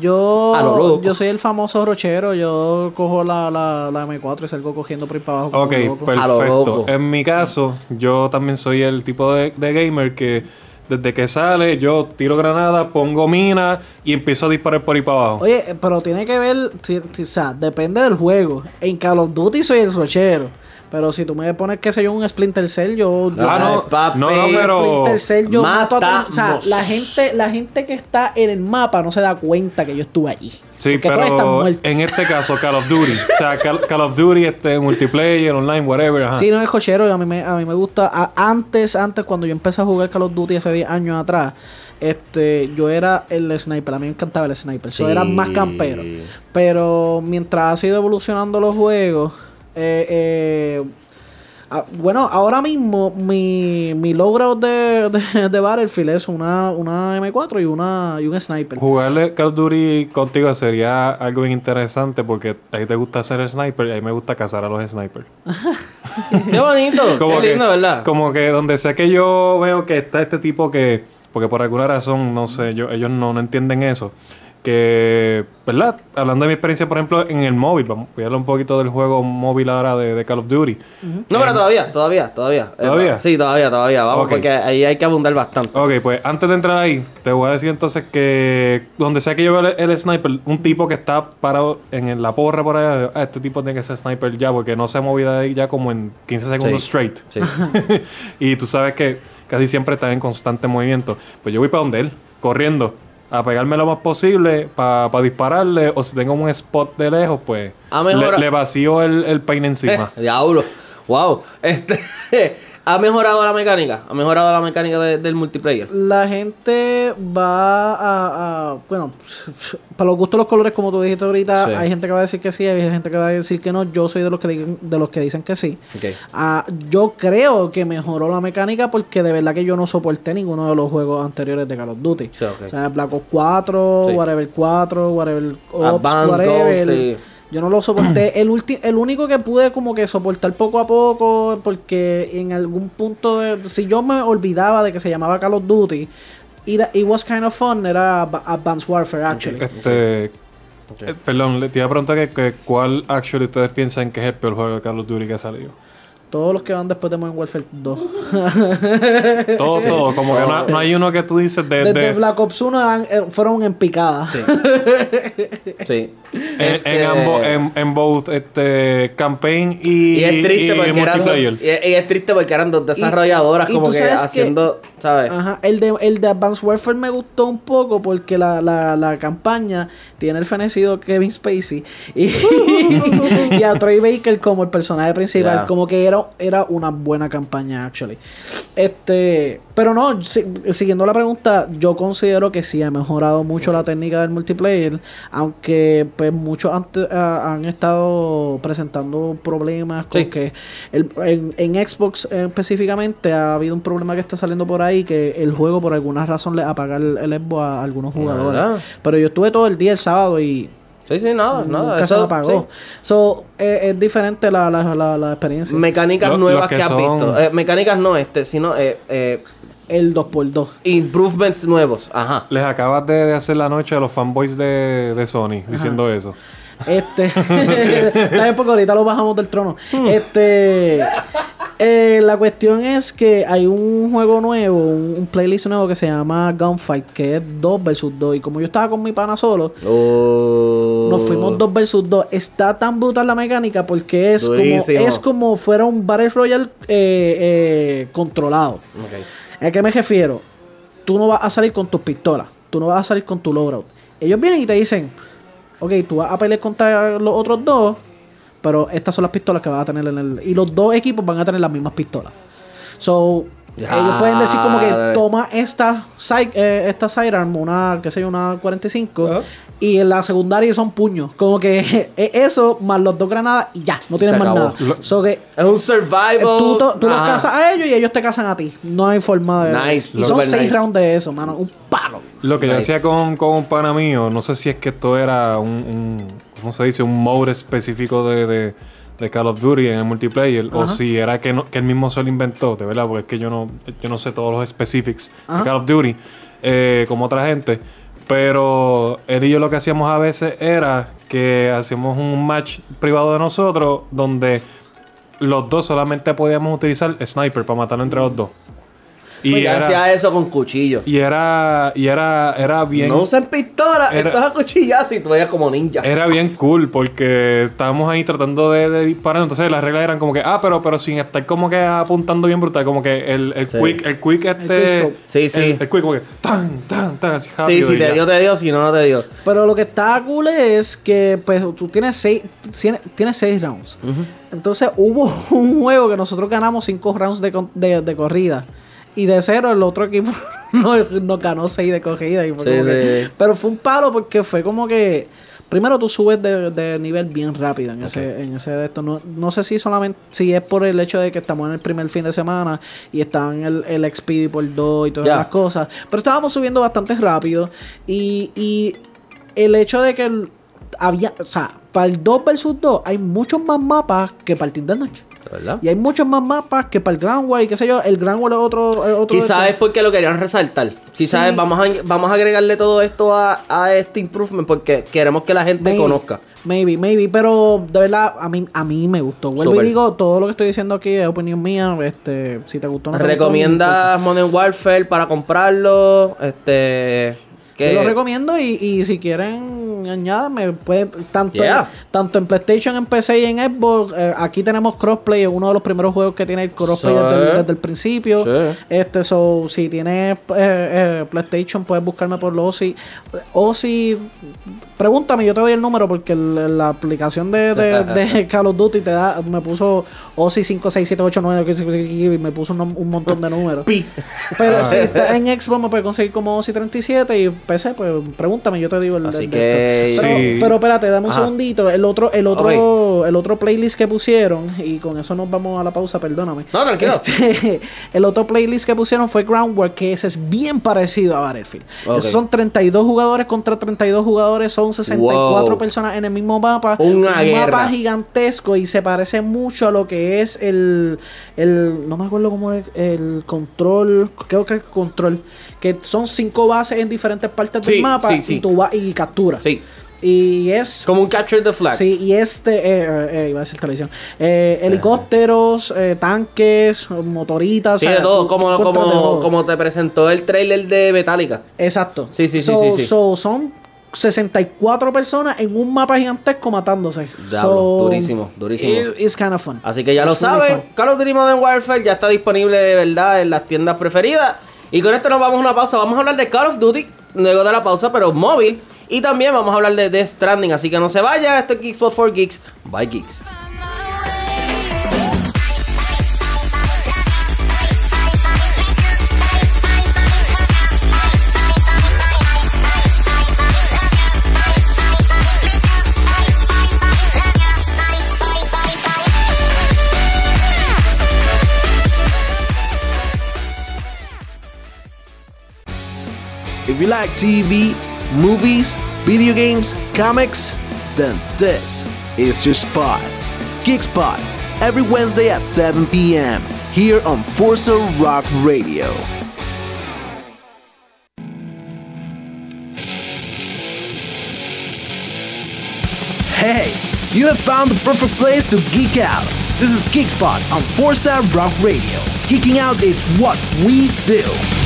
Yo, A lo loco. yo soy el famoso rochero. Yo cojo la, la, la M4 y salgo cogiendo por ahí para abajo. Ok, perfecto. En mi caso, yo también soy el tipo de, de gamer que desde que sale yo tiro granada, pongo mina y empiezo a disparar por ahí para abajo. Oye, eh, pero tiene que ver, o sea, depende del juego. En Call of Duty soy el rochero. Pero si tú me pones, qué sé yo, un Splinter Cell, yo... yo- Ah, no, papi, no, no, pero... Splinter Cell, yo mato a todo- O sea, la gente, la gente que está en el mapa no se da cuenta que yo estuve allí. Sí, pero en este caso Call of Duty. o sea, Call, Call of Duty, este, multiplayer, online, whatever. Ajá. Sí, no es cochero, y a mí me, a mí me gusta. a- antes, antes, cuando yo empecé a jugar Call of Duty hace 10 años atrás, este, yo era el sniper, a mí me encantaba el sniper, yo era más campero. Pero mientras ha sido evolucionando los juegos, eh, eh, ah, bueno, ahora mismo mi, mi logro de, de, de Battlefield es una, una M4 y una y un sniper. Jugarle Call of Duty contigo sería algo bien interesante porque a ti te gusta ser sniper y a mí me gusta cazar a los snipers. Qué bonito. Como qué que, lindo, ¿verdad? Como que donde sea que yo veo que está este tipo que, porque por alguna razón, no sé, yo, ellos no, no entienden eso. Que, ¿verdad? Hablando de mi experiencia, por ejemplo, en el móvil, vamos voy a hablar un poquito del juego móvil ahora de, de Call of Duty. No, pero todavía, todavía, todavía. Eh, ¿Todavía? sí, todavía, todavía. Vamos, porque ahí hay que abundar bastante. Ok, pues antes de entrar ahí, te voy a decir entonces que donde sea que yo veo el, el sniper, un tipo que está parado en la porra por allá, ah, este tipo tiene que ser sniper ya, porque no se ha movido de ahí ya como en 15 segundos Sí. straight. Sí. y tú sabes que casi siempre está en constante movimiento. Pues yo voy para donde él, corriendo, a pegarme lo más posible para dispararle, o si tengo un spot de lejos, pues Ah, le vacío el, el peine encima. Eh, diablo. Wow. Este, ¿Ha mejorado la mecánica? ¿Ha mejorado la mecánica de- del multiplayer? La gente va a, a- Bueno, para los gustos los colores, como tú dijiste ahorita, Sí. hay gente que va a decir que sí, hay gente que va a decir que no. Yo soy de los que, digan- de los que dicen que sí. Ok. Ah, yo creo que mejoró la mecánica porque de verdad que yo no soporté ninguno de los juegos anteriores de Call of Duty. Sí. O sea, Black Ops 4, Sí. Whatever 4, Whatever Ops, Advanced whatever. Ghost. Yo no lo soporté. El, ulti- el único que pude como que soportar poco a poco, porque en algún punto, de, si yo me olvidaba de que se llamaba Call of Duty, it, it was kind of fun, era Advanced Warfare, actually. Este, eh, perdón, le te iba a preguntar que, que cuál actually ustedes piensan que es el peor juego de Call of Duty que ha salido. Todos los que van después de Modern Warfare 2. Todo, todo, como que no, no hay uno que tú dices de, Desde de- Black Ops 1 han- eh, fueron en picada. Sí. en, Este- en ambos, en, en both este campaign y, Y es triste y porque eran y, y es triste porque eran dos desarrolladoras y como que sabes que- haciendo, ¿sabes? Ajá, el de, el de Advanced Warfare me gustó un poco porque la, la, la campaña tiene el fenecido Kevin Spacey y, y a Troy Baker como el personaje principal. Como que era, era una buena campaña, actually. Este, pero no, si- siguiendo la pregunta, yo considero que sí ha mejorado mucho la técnica del multiplayer, aunque pues muchos antes, ah, han estado presentando problemas con Sí. que el- en, en Xbox eh, específicamente ha habido un problema que está saliendo por ahí que el juego por alguna razón le apaga el, el Xbox a algunos jugadores. Pero yo estuve todo el día el sábado y Sí, sí, nada, nada. nunca se Eso, me apagó. So, eh, es diferente la, la, la, la experiencia. Mecánicas Lo- nuevas los que, que has son- visto. Eh, mecánicas no este, sino eh, eh, el 2x2. improvements nuevos. Ajá. Les acabas de, de hacer la noche a los fanboys de, de Sony diciendo eso. Este. Está bien porque ahorita lo bajamos del trono. Este. Eh, la cuestión es que hay un juego nuevo, un, un playlist nuevo que se llama Gunfight, que es 2 versus 2. Y como yo estaba con mi pana solo, Oh. nos fuimos 2 versus 2. Está tan brutal la mecánica porque es como, es como fuera un Battle Royale eh, eh, controlado. ¿A qué me refiero? Tú no vas a salir con tus pistolas. Tú no vas a salir con tu loadout. Ellos vienen y te dicen, ok, tú vas a pelear contra los otros dos, pero estas son las pistolas que vas a tener en el... Y los dos equipos van a tener las mismas pistolas. So, ellos pueden decir como que toma esta, side- eh, esta sidearm, una, qué sé yo, una 45, y en la secundaria son puños. Como que es eso, más los dos granadas y ya, no tienen Se más nada. So que Es un survival. eh, tú, tú los Ajá. cazas a ellos y ellos te cazan a ti. No hay forma de... Nice, y son seis nice. rounds de eso, mano. Un palo. Lo que yo Nice. hacía con, con un pana mío, no sé si es que esto era un, un ¿cómo se dice? Un mode específico de, de, de Call of Duty en el multiplayer, o si era que, no, que él mismo se lo inventó, de verdad, porque es que yo no, yo no sé todos los specifics Ajá. de Call of Duty, eh, como otra gente. Pero él y yo lo que hacíamos a veces era que hacíamos un match privado de nosotros donde los dos solamente podíamos utilizar sniper para matarlo entre los dos. Y era, hacía eso con cuchillo. y era, y era, era bien. No usen pistola, Era- esto es a cuchillazo y tú vayas como ninja. Era bien cool porque estábamos ahí tratando de, de disparar. Entonces las reglas eran como que, ah, pero, pero sin estar como que apuntando bien brutal. Como que el, el Sí. quick, el quick este. quickscope. Sí, sí. El, el quick como que tan, tan, tan, así sí, rápido. si y te ya. dio, te dio, si no, no te dio. Pero lo que está cool es que pues tú tienes seis, tienes, tienes seis rounds. Entonces hubo un juego que nosotros ganamos cinco rounds de, de, de corrida. Y de cero el otro equipo nos, nos ganó seis de corrida. y fue Sí, como que- sí. pero fue un palo porque fue como que... Primero tú subes de, de nivel bien rápido en ese, en ese de esto. No, no sé si solamente si es por el hecho de que estamos en el primer fin de semana y están el, el XP por 2 y todas Ya. las cosas. Pero estábamos subiendo bastante rápido. Y, y el hecho de que el- había, o sea, para el 2 versus 2 hay muchos más mapas que para el Team Deathmatch. ¿Verdad? Y hay muchos más mapas que para el Grand War y qué sé yo. El Grand War es otro. es otro Quizás es porque lo querían resaltar. Quizás Sí. vamos, a, vamos a agregarle todo esto a, a este improvement porque queremos que la gente Maybe, conozca. Maybe, maybe, pero de verdad a mí, a mí me gustó. Vuelvo y digo, todo lo que estoy diciendo aquí es opinión mía. Este, si te gustó, no te gustó, ¿Recomiendas Modern Warfare para comprarlo? Este. Yo lo recomiendo y, y si quieren añádanme, pueden, tanto, Yeah. tanto en PlayStation, en PC y en Xbox, eh, aquí tenemos crossplay, es uno de los primeros juegos que tiene el crossplay Sí. desde, el, desde el principio. Sí. Este, so, si tienes eh, eh, PlayStation, puedes buscarme por los OSI. OSI, pregúntame, yo te doy el número porque el- la aplicación de, de, de Call of Duty te da, me puso OSI 5, 6, 7, 8, 9, y me puso un, montón de números. Pi. Pero si está en Xbox me puede conseguir como OSI 37 y PC, pues pregúntame, yo te digo el Así el- que- esto. Pero, Sí. pero espérate, dame un Ajá. segundito. El otro, el otro, el otro playlist que pusieron, y con eso nos vamos a la pausa, perdóname. No, tranquilo. Este, el otro playlist que pusieron fue Groundwork, que ese es bien parecido a Battlefield. Esos son 32 jugadores contra 32 jugadores, son 64 Wow. personas en el mismo mapa. Una un guerra. mapa gigantesco y se parece mucho a lo que es el, el no me acuerdo cómo es el control, creo que es control, que son cinco bases en diferentes partes Sí, del mapa sí, sí. y tú vas y capturas. Sí. Y es Como un capture the flag. Sí, y este, eh, eh, eh, iba a decir televisión, eh, helicópteros, tanques, motoritas. Sí, o de todo, tú como, de como, todo. como te presentó el trailer de Metallica. Exacto. Sí, sí, sí, sí, sí. so, son 64 personas en un mapa gigantesco matándose. Diablo, durísimo, durísimo. it- it's kind of fun. Así que ya lo It's saben. Call of Duty Modern Warfare ya está disponible de verdad en las tiendas preferidas. Y con esto nos vamos a una pausa. Vamos a hablar de Call of Duty luego de la pausa, pero móvil. Y también vamos a hablar de Death Stranding. Así que no se vaya. Esto es Geekspot for Geeks. Bye, Geeks. If you like TV, movies, video games, comics, then this is your spot. Geek Spot, every Wednesday at 7 p.m. here on Forza Rock Radio. Hey, you have found the perfect place to geek out. This is Geek Spot on Forza Rock Radio. Geeking out is what we do.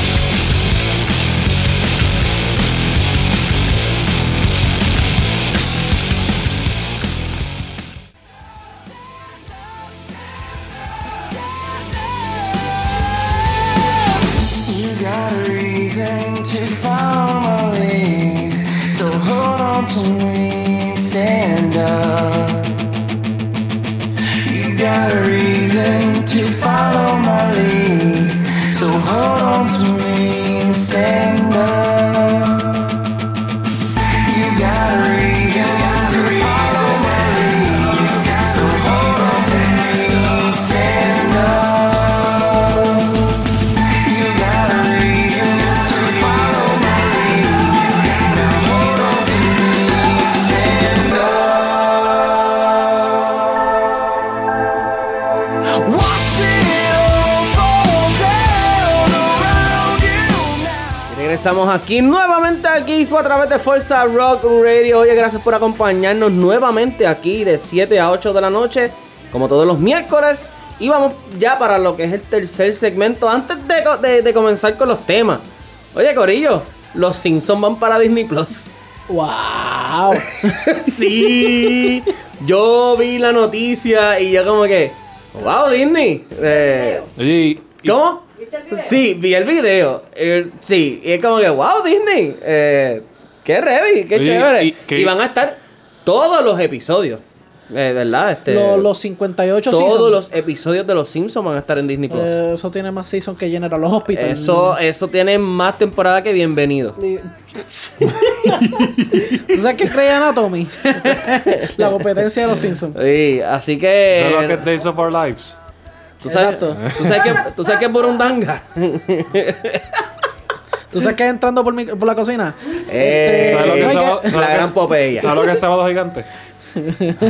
Aquí nuevamente Geekspo a través de Forza Rock Radio. Oye, gracias por acompañarnos nuevamente aquí de 7 a 8 de la noche, como todos los miércoles. Y vamos ya para lo que es el tercer segmento. Antes de, co- de- de comenzar con los temas. Oye, Corillo, los Simpsons van para Disney Plus. ¡Wow! sí, yo vi la noticia y yo como que, wow, Disney. Eh, Oye, y- y- ¿Cómo? ¿Viste el video? Sí, vi el video. Eh, sí, y es como que, wow, Disney. Eh, qué ready, qué Oye, chévere. y van a estar todos los episodios. Eh, ¿Verdad? Este, Los, los 58 todos seasons. los episodios de los Simpsons van a estar en Disney Plus. Eh, eso tiene más season que General Hospital. eso, eso tiene más temporada que bienvenido. ¿Tú sabes qué es Grey Anatomy? la competencia de los Simpsons. Sí, así que. ¿sabes lo que es Days of Our Lives? ¿Tú sabes, Exacto. ¿tú sabes que, tú sabes que es Burundanga? ¿Tú sabes qué es entrando por, mi- por la cocina? Eh, ¿Sabes lo que es sábado- la sabes lo que gran es- Popeye. ¿Sabes lo que es Sábado Gigante?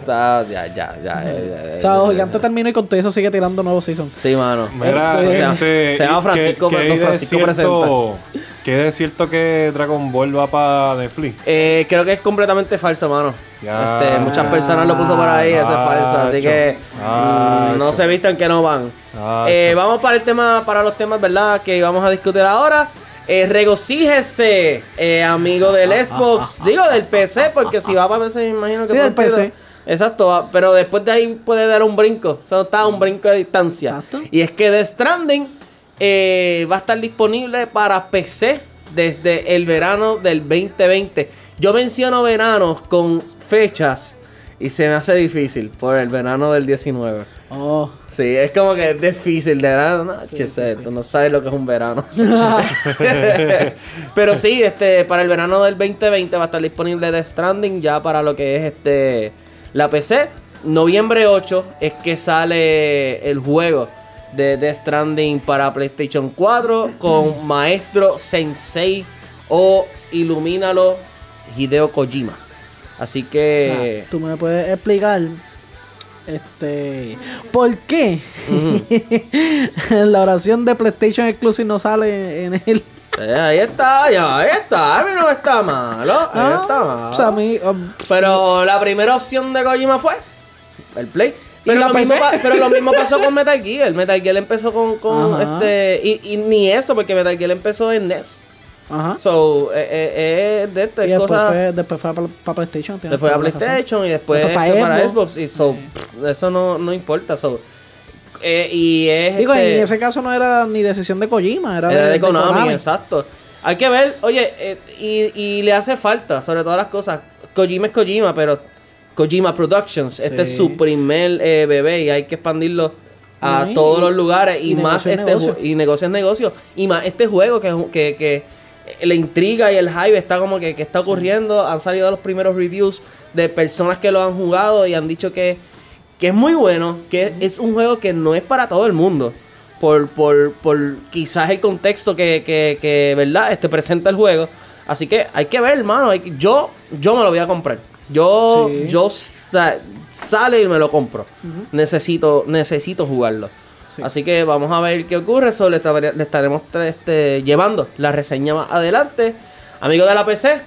Está- ya, ya, ya. eh, Sábado Gigante terminó y con todo eso sigue tirando nuevos seasons. Sí, mano. Mira, gente, se llama Francisco, que hay de Francisco cierto, que es cierto que Dragon Ball va para Netflix. Eh, creo que es completamente falso, mano. Ya. Este, muchas personas lo puso por ahí, eso es falso. Así que mm, no se vistan que no van. Eh, vamos para el tema, para los temas, ¿verdad? Que vamos a discutir ahora. Eh, regocíjese, eh, amigo del Xbox, digo del PC, porque si va para PC, me imagino que Sí, del PC. Exacto, ah, pero después de ahí puede dar un brinco. O sea, está a un brinco de distancia. Exacto. Y es que The Stranding eh, va a estar disponible para PC desde el verano del 2020. Yo menciono veranos con fechas y se me hace difícil por el verano del 19. Oh. Sí, es como que es difícil de verano. No, che, sé, tú no sabes lo que es un verano. Pero sí, este, para el verano del 2020 va a estar disponible The Stranding ya para lo que es este la PC. Noviembre 8 es que sale el juego de The Stranding para PlayStation 4 con Maestro Sensei o Ilumínalo Hideo Kojima. Así O sea, que tú me puedes explicar este por qué la oración de PlayStation Exclusive no sale en el Eh, ahí está, ya, ahí está. A mí no está malo. Ahí Ah, está malo. o sea, a mí um, Pero la primera opción de Kojima fue el Play. Pero, lo mismo, pero lo mismo pasó con Metal Gear. Metal Gear empezó con, con este. Y, y ni eso, porque Metal Gear empezó en NES. Ajá. So, eh, eh, de Y estas después cosas. fue, después fue para PlayStation. Después a la razón. PlayStation y después Después pa' para Xbox. Y so, pff, eso no, no importa. So, eh, y es. Digo, este, en ese caso no era ni decisión de Kojima, era, Era de, de Konami, Konami. exacto. Hay que ver, oye, eh, y, y le hace falta, sobre todas las cosas. Kojima es Kojima, pero Kojima Productions, este es su primer eh, bebé y hay que expandirlo a todos y- los lugares y, y más negocio es este negocio. y negocio es negocio y más este juego que, que, que la intriga y el hype está como que, que está ocurriendo. Han salido los primeros reviews de personas que lo han jugado y han dicho que, que es muy bueno, que es un juego que no es para todo el mundo. Por, por, por quizás el contexto que, que, que, ¿verdad? Este presenta el juego. Así que hay que ver, hermano. yo, yo me lo voy a comprar. Yo, Sí. yo sa- sale y me lo compro. Necesito, necesito jugarlo. Sí. Así que vamos a ver qué ocurre. Eso le, estar- le estaremos este, llevando la reseña más adelante. Amigo de la PC,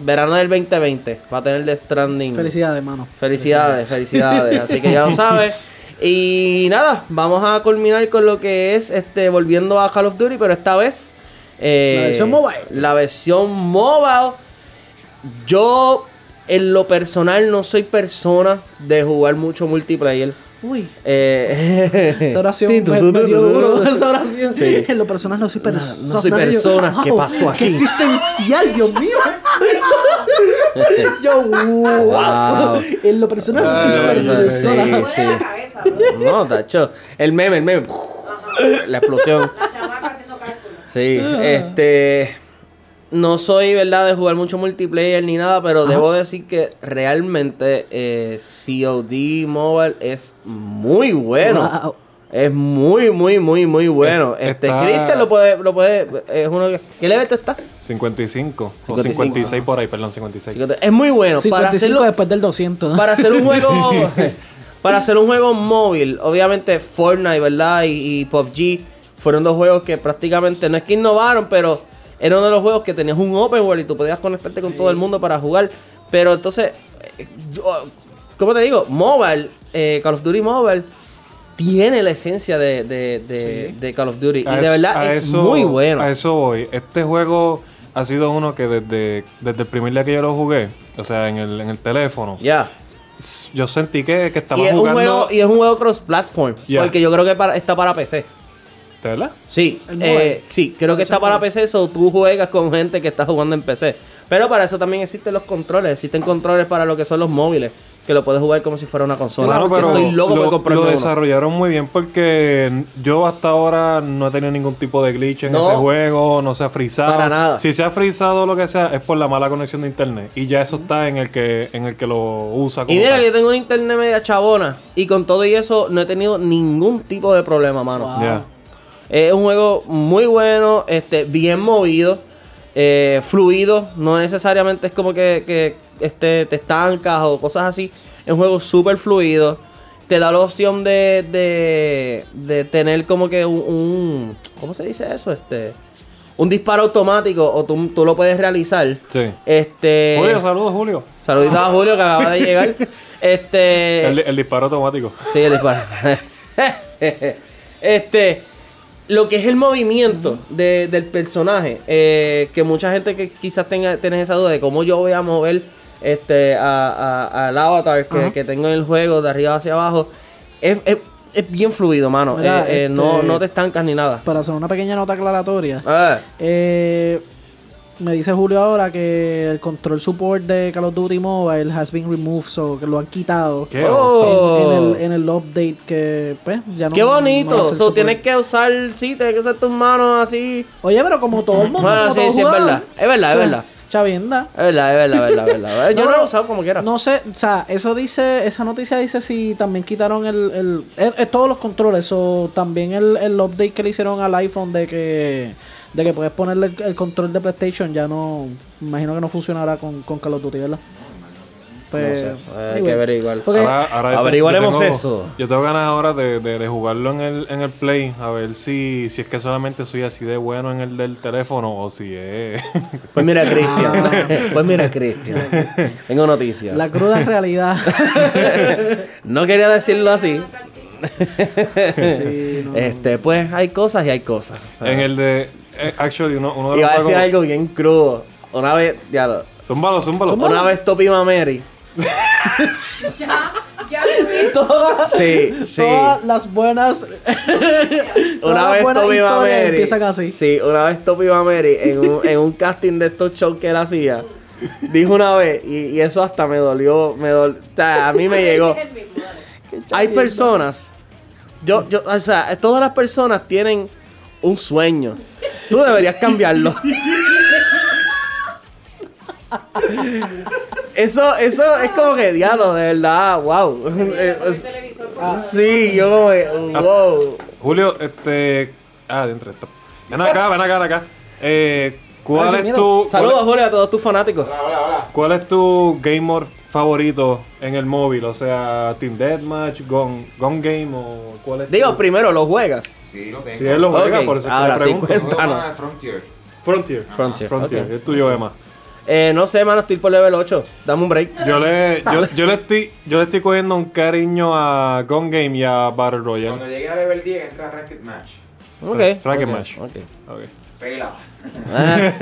verano del 2020. Va a tener The Stranding. Felicidades, mano. Felicidades, felicidades. Así que ya lo sabes. Y nada, vamos a culminar con lo que es este volviendo a Call of Duty, pero esta vez eh, La versión mobile. La versión mobile. Yo en lo personal no soy persona de jugar mucho multiplayer. Uy. Eh, Esa oración me, me dio duro. Esa oración. Sí. En lo personal no soy persona. no soy persona. ¿Qué pasó aquí? Qué existencial, Dios mío. Yo, wow. Wow. En lo personal no soy persona. sí, sí. No, tacho. El meme, el meme. La explosión. La chamaca haciendo cálculos. Sí, este. No soy, ¿verdad?, de jugar mucho multiplayer ni nada, pero debo decir que realmente eh, COD Mobile es muy bueno. Wow. Es muy, muy, muy, muy bueno. Este, está- Cristian lo puede, lo puede, es uno que, ¿qué level tú estás? 55. O 55. 56 por ahí, perdón, 56. Es muy bueno. Para 55 hacerlo, después del 200. para hacer un juego para hacer un juego móvil obviamente Fortnite verdad y, y PUBG fueron dos juegos que prácticamente no es que innovaron pero era uno de los juegos que tenías un open world y tú podías conectarte con todo el mundo para jugar pero entonces eh, yo, ¿cómo te digo? mobile eh, Call of Duty mobile tiene la esencia de, de, de- de Call of Duty y de verdad es eso- muy bueno A eso voy. Este juego ha sido uno que desde, desde el primer día que yo lo jugué, o sea, en el, en el teléfono, ya yo sentí que, que y estaba es un jugando. juego y es un juego cross platform Ya. porque yo creo que para, está para PC ¿De verdad? Sí, eh, sí, creo que está para PC, eso tú juegas con gente que está jugando en PC. Pero para eso también existen los controles, existen controles para lo que son los móviles, que lo puedes jugar como si fuera una consola. Claro, pero estoy loco lo, por comprarme lo uno. desarrollaron muy bien porque yo hasta ahora no he tenido ningún tipo de glitch en No. ese juego, no se ha frizado. Para nada. Si se ha frizado lo que sea, es por la mala conexión de internet. Y ya eso está en el que, en el que lo usa como Y mira yo tengo una internet media chabona y con todo y eso no he tenido ningún tipo de problema, mano. Ya. Es un juego muy bueno, este, bien movido, eh, fluido, no necesariamente es como que, que, este, te estancas o cosas así. Es un juego súper fluido. Te da la opción de, de, de tener como que un, un- ¿Cómo se dice eso? Este. Un disparo automático o tú, tú lo puedes realizar. Sí. Este. Julio, saludos, Julio. Saluditos a Julio que acaba de llegar. Este. El, el disparo automático. Sí, el disparo. este, lo que es el movimiento de- del personaje, eh, que mucha gente que quizás tenga esa duda de cómo yo voy a mover este a- al avatar que, que tengo en el juego de arriba hacia abajo, es, es- es bien fluido, mano. Mira, Eh, eh, no, este- no te estancas ni nada. Para hacer una pequeña nota aclaratoria. Ah, Eh, me dice Julio ahora que el control support de Call of Duty Mobile has been removed, so que lo han quitado. ¿Qué? Oh. En, en el, en el update que, pues, ya no. ¡Qué no bonito! ser So, support. tienes que usar, sí, tienes que usar tus manos así. Oye, pero como todo el mundo. Bueno, sí, sí, es verdad. Es verdad, es verdad. Chavienda. Es verdad, es verdad, es verdad, es verdad. Yo no, lo he usado como quiera. No sé, o sea, eso dice, esa noticia dice si también quitaron el, el, el- el- todos los controles, o también el, el update que le hicieron al iPhone de que de que puedes ponerle el, el control de PlayStation, ya no, me imagino que no funcionará con, con Call of Duty, ¿verdad? Pues, No sé, hay anyway. que averiguar. Porque- Ahora, ahora Averiguaremos yo tengo- eso. Yo tengo ganas ahora de, de- de jugarlo en el, en el Play, a ver si, si es que solamente soy así de bueno en el del teléfono o si es... Pues mira, Cristian. pues mira, Cristian. Tengo noticias. La cruda realidad. No quería decirlo así. Sí, no. Este, pues hay cosas y hay cosas. en el de... eh, actually, uno, uno de Iba los a decir algo bien crudo. Una vez, ya lo- Zúmbalo, zúmbalo. Una vez Topi Mameri. Ya, ya. Todas, Sí, sí. todas las buenas. Una vez Topi Mameri. empiezan así. Sí, una vez Topi Mameri en un, en un casting de estos shows que él hacía. Dijo una vez, y, y eso hasta me dolió, me dol- o sea, a mí me llegó. Hay personas, yo, yo, o sea, todas las personas tienen un sueño. Tú deberías cambiarlo. Eso, eso es como que diablo, de verdad, wow. Sí, yo como que, wow. Julio, este... Ah, dentro esto. Ven acá, ven acá, ven acá. Eh, ¿Cuál es tu... Saludos, Julio, a todos tus fanáticos. ¿Cuál es tu game mode favorito en el móvil? O sea, Team Deathmatch, Gun, Gun Game o cuál es Digo, tu- primero lo juegas. Sí, lo tengo. Si él lo juega, por eso ahora sí, pregunto. más Frontier. Frontier. Frontier, Frontier. ok. Es tuyo, Emma. Eh, no sé, mano, estoy por level 8. Dame un break. Yo le, yo, yo le estoy, yo le estoy cogiendo un cariño a Gun Game y a Battle Cuando Royale. llegue a level 10 entra Racket Match. Ok. Racket match. ok. Ok. Pela. Ah,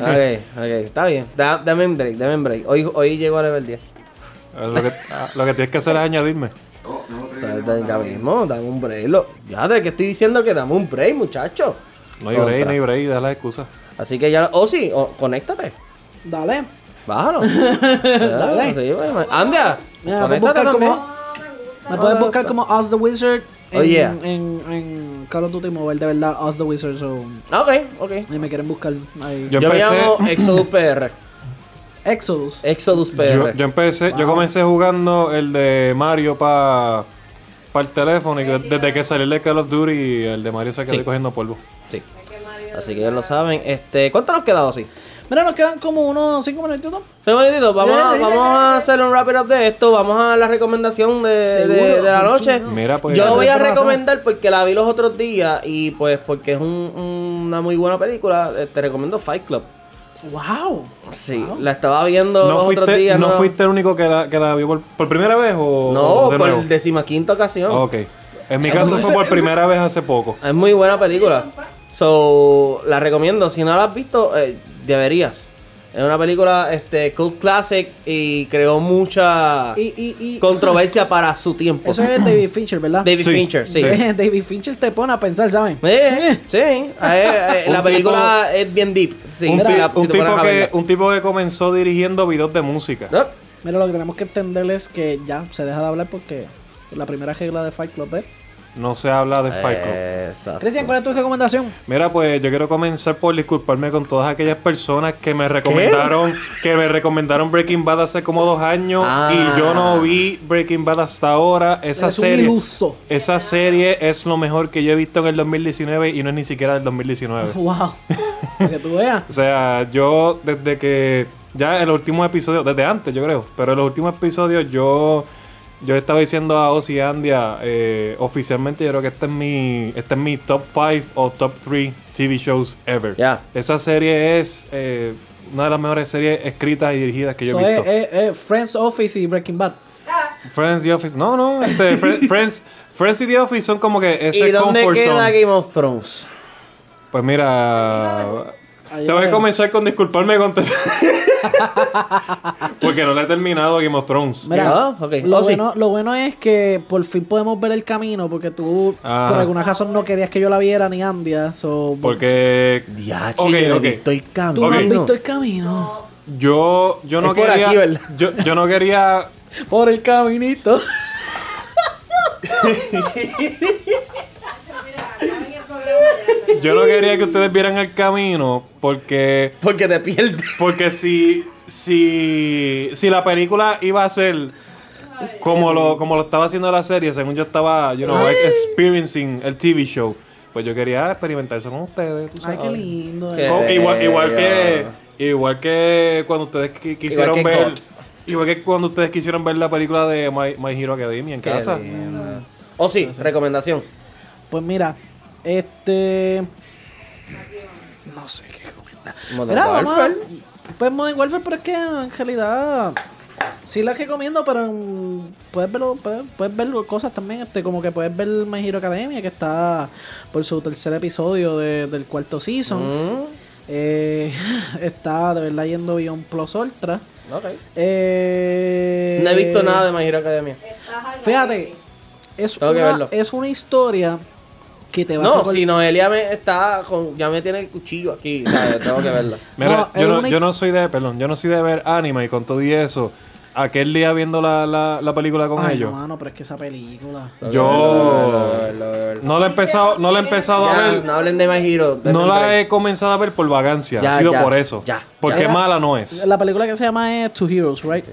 ok, ok, está bien. Da- dame un break, dame un break. Hoy, hoy llego a level 10. Eh, Lo que, lo que tienes que hacer es añadirme. Oh, no, Ya mismo, dame un break. Lo- Ya de que estoy diciendo que dame un break, muchacho. No hay break, no hay break, da la excusa. Así que ya. Oh, sí, oh, conéctate. Dale. Bájalo. Dale. Sí, bueno, Mira, puedes conéctate como, me puedes buscar como Us the Wizard en, Oh, yeah. en, en Call of Duty Mobile, de verdad, Us the Wizard. So, Ah, Ok, ok. y me quieren buscar ahí. Yo Yo me empecé- llamo Exodus PR. Exodus. Exodus Yo, PR. yo empecé, yo comencé jugando el de Mario para el teléfono y desde que salió el de Call of Duty el de Mario se quedó Sí. cogiendo polvo. Sí. Así que ya lo saben. Este, ¿Cuánto nos ha quedado así? Mira, nos quedan como unos 5 minutitos. Sí, bonitito, vamos, vamos a hacer un wrap it up de esto. Vamos a la recomendación de, de- Seguro, de la noche. Mira, pues Yo voy a recomendar porque la vi los otros días y pues porque es un- una muy buena película. eh, Te recomiendo Fight Club. ¡Wow! Sí, la estaba viendo no los otros días. no fuiste el único que la, que la vio por, por primera vez o No, de por nuevo? decimaquinta ocasión. Ok. En mi caso fue por primera vez hace poco. Es muy buena película. So, la recomiendo. Si no la has visto, eh, deberías. Es una película este, cult classic y creó mucha Y, y, y controversia para su tiempo. eso es David Fincher, ¿verdad? David Sí, Fincher, sí. sí. David Fincher te pone a pensar, ¿saben? Eh, sí, eh, eh, la película es bien deep. Sí, un, sí, la- tipo que, un tipo que comenzó dirigiendo videos de música. No, Mira, lo que tenemos que entender es que ya se deja de hablar porque la primera regla de Fight Club es... No se habla de Fight Club. Exacto. Cristian, ¿cuál es tu recomendación? Mira, pues yo quiero comenzar por disculparme con todas aquellas personas que me recomendaron que me recomendaron Breaking Bad hace como dos años Ah. y yo no vi Breaking Bad hasta ahora. Esa Eres un serie, iluso. esa serie es lo mejor que yo he visto en el 2019 y no es ni siquiera del 2019. ¡Wow! Para que tú veas. O sea, yo desde que ya en los últimos episodios, desde antes yo creo, pero en los últimos episodios yo yo estaba diciendo a Ozzy Andia, eh, oficialmente yo creo que este es mi este es mi top 5 o top 3 TV shows ever. Ya. Esa serie es eh, una de las mejores series escritas y dirigidas que yo So, he visto. es- es Friends Office y Breaking Bad. Friends, The Office. No, no, este, Fri- Friends, Friends y The Office son como que ese ¿Y dónde comfort queda zone. Game of Thrones? Pues mira, tengo que comenzar con disculparme con porque no le he terminado Game of Thrones. Mira, lo, Oh, sí. lo bueno es que por fin podemos ver el camino porque tú Ah. por alguna razón no querías que yo la viera ni Andia. So, Porque Diache, Ok, yo no he ok. visto el tú camino. no has visto el camino. yo yo no Es por quería aquí, ¿verdad? yo, yo no quería Por el caminito. yo no quería que ustedes vieran el camino porque Porque te pierdes. porque si si si la película iba a ser como lo como lo estaba haciendo la serie, según yo estaba, you know, like, experiencing el TV show, pues yo quería experimentar eso con ustedes, tú Ay, sabes. qué lindo. Qué- Como- igual, igual que igual que cuando ustedes qui- quisieron ver God. igual que cuando ustedes quisieron ver la película de My, My Hero Academia en Qué casa. lindo. Oh, sí, recomendación. Pues mira, este. No sé qué comentar. Modern Mira, vamos a- Warfare. Pues Modern Warfare, pero es que en realidad. Sí la recomiendo, pero puedes verlo, puedes, puedes ver cosas también, este, como que puedes ver My Hero Academia, que está por su tercer episodio de- del cuarto season. Mm, Eh, está de verdad yendo Beyond Plus Ultra. Eh, No he visto nada de My Hero Academia. Fíjate, es Tengo que una, verlo. es una historia que te va a No, si Noelia me está con, ya me tiene el cuchillo aquí, tengo que verla. Mira, No, yo, no, una- yo no soy de, perdón, yo no soy de ver anime y con todo y eso, aquel día viendo la, la, la película con Ay, ellos, no, mano, pero es que esa película. yo no la he empezado, no la he empezado a ver, no hablen de My Hero. no la he comenzado a ver por vagancia, Ya, ha sido ya, por eso, ya, porque ya. mala no es. La película que se llama es Two Heroes, right?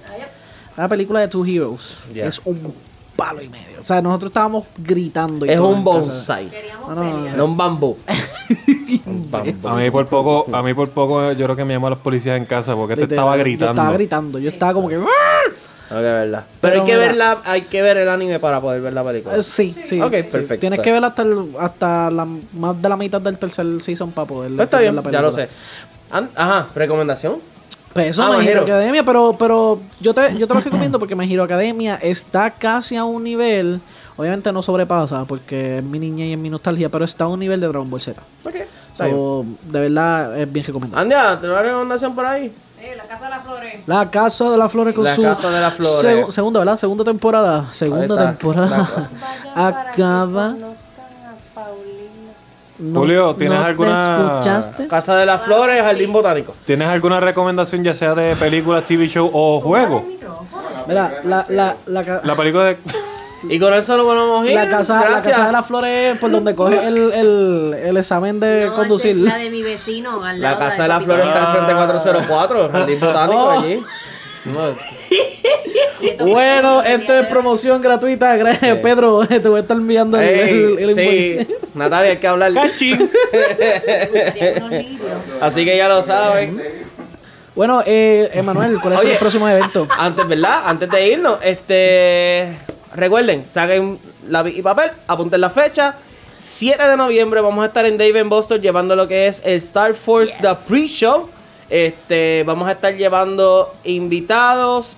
La película de Two Heroes es un palo y medio. O sea, nosotros estábamos gritando. y Es un bonsai, No, no, no, no un bambú. Un bambú. A mí por poco, a mí por poco yo creo que me llaman los policías en casa porque te literal, estaba Yo gritando. estaba gritando. Yo estaba como que. Tengo que verla. Pero, Pero hay que mira. verla, hay que ver el anime para poder ver la película. Eh, Sí, sí. Ok, sí. perfecto. Tienes que ver hasta, el- hasta la, más de la mitad del tercer season para poder Pues está entender bien, la ya lo película. sé. An- Ajá, recomendación. Pues eso, Ah, My Hero. Academia, pero, pero yo te, yo te lo recomiendo porque My Hero Academia está casi a un nivel, obviamente no sobrepasa porque es mi niña y es mi nostalgia, pero está a un nivel de Dragon Ball Z. Ok. So, de verdad es bien recomendable. Andia, ¿te una recomendación por ahí? Eh, la Casa de las Flores. La Casa de las Flores con La su Casa de las Flores. segu- segunda, ¿verdad? Segunda temporada. Segunda temporada. Acaba. No- Julio, ¿tienes ¿no te alguna- escuchaste? Casa de las Flores, Jardín Botánico. ¿Tienes alguna recomendación, ya sea de película, TV show o juego? Mira, la, la, la, La película de. Y con eso lo podemos ir. la casa, la casa de las Flores por donde coge el, el, el examen de No, conducir. es la de mi vecino. Al La Casa de las Flores está al Ah. frente 404, Jardín Botánico Oh. allí. Bueno, esto es promoción gratuita. Gracias, Pedro. Te voy a estar enviando el, el, el sí, invoice. Natalia, hay que hablar. Así que ya lo saben. Bueno, eh, Emanuel, ¿cuál es Oye. el próximo evento? Antes, ¿verdad? Antes de irnos, este. Recuerden, saquen lápiz y papel, apunten la fecha. 7 de noviembre vamos a estar en Dave Buster llevando lo que es el Star Force The Free Show. Este, vamos a estar llevando invitados,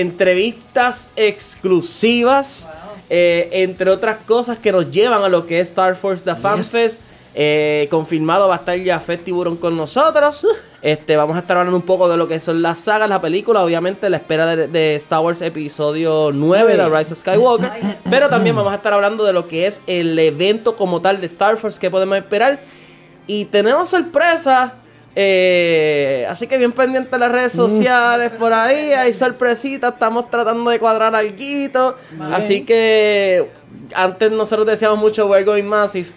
entrevistas exclusivas, eh, entre otras cosas que nos llevan a lo que es Star Force The Fan Yes. Fest. Eh, confirmado va a estar ya Fest Tiburón con nosotros. Este, vamos a estar hablando un poco de lo que son las sagas, la película, obviamente la espera de, de Star Wars episodio 9 de Rise of Skywalker. Pero también vamos a estar hablando de lo que es el evento como tal de Star Wars que podemos esperar. Y tenemos sorpresa. Eh, así que bien pendiente de las redes sociales por ahí. Hay sorpresitas. Estamos tratando de cuadrar algo. Así que antes nosotros decíamos mucho We're Going Massive.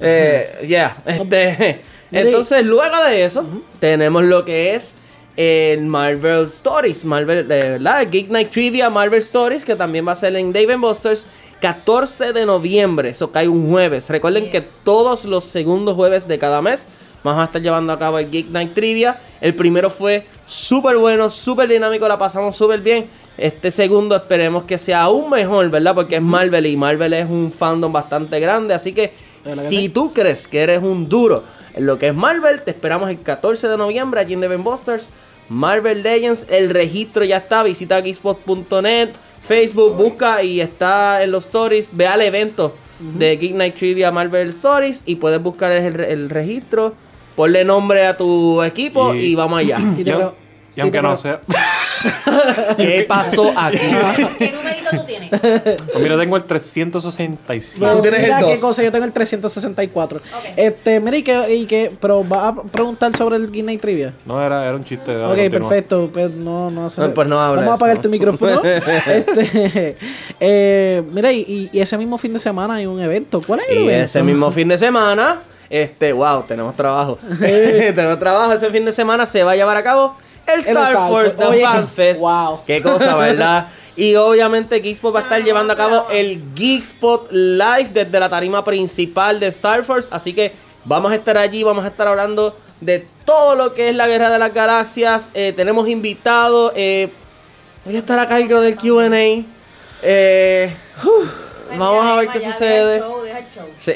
Eh, yeah, este, entonces luego de eso tenemos lo que es el Marvel Stories, Marvel, eh, ¿verdad? Geek Night Trivia Marvel Stories, que también va a ser en Dave Busters 14 de noviembre, eso cae un jueves. Recuerden que todos los segundos jueves de cada mes vamos a estar llevando a cabo el Geek Night Trivia. El primero fue súper bueno, súper dinámico, la pasamos súper bien. Este segundo esperemos que sea aún mejor, ¿verdad? Porque es Marvel y Marvel es un fandom bastante grande, así que si tú crees que eres un duro en lo que es Marvel, te esperamos el 14 de noviembre allí en Devon Busters. Marvel Legends, el registro ya está. Visita geekspot.net, Facebook, busca y está en los stories. Ve al evento de Geek Night Trivia Marvel Stories y puedes buscar el, el registro. Ponle nombre a tu equipo y, Y- vamos allá. Y aunque no sea. ¿Qué pasó aquí? ¿Qué numerito tú tienes? Pues mira, tengo el 365. Tú tienes el mira qué cosa, yo tengo el 364. Este, mira, y que, y que, pero va a preguntar sobre el Guinness Trivia. No, era, era un chiste. Ok, perfecto. Pues no, no hace- No, pues no Vamos a apagarte el micrófono. este, eh, mira, y, y ese mismo fin de semana hay un evento. ¿Cuál es el Y evento? ese mismo fin de semana, este, wow, tenemos trabajo. tenemos trabajo. Ese fin de semana se va a llevar a cabo el Star, Star Force. The Oye, Fan Fest. wow. Qué cosa, ¿verdad? Y obviamente Geekspot va a estar llevando a cabo el Geekspot Live desde la tarima principal de Star Force. Así que vamos a estar allí, vamos a estar hablando de todo lo que es la Guerra de las Galaxias. Eh, tenemos invitados. eh, voy a estar a cargo del QA. Eh, vamos a ver qué sucede. Deja el show, deja el show. Sí.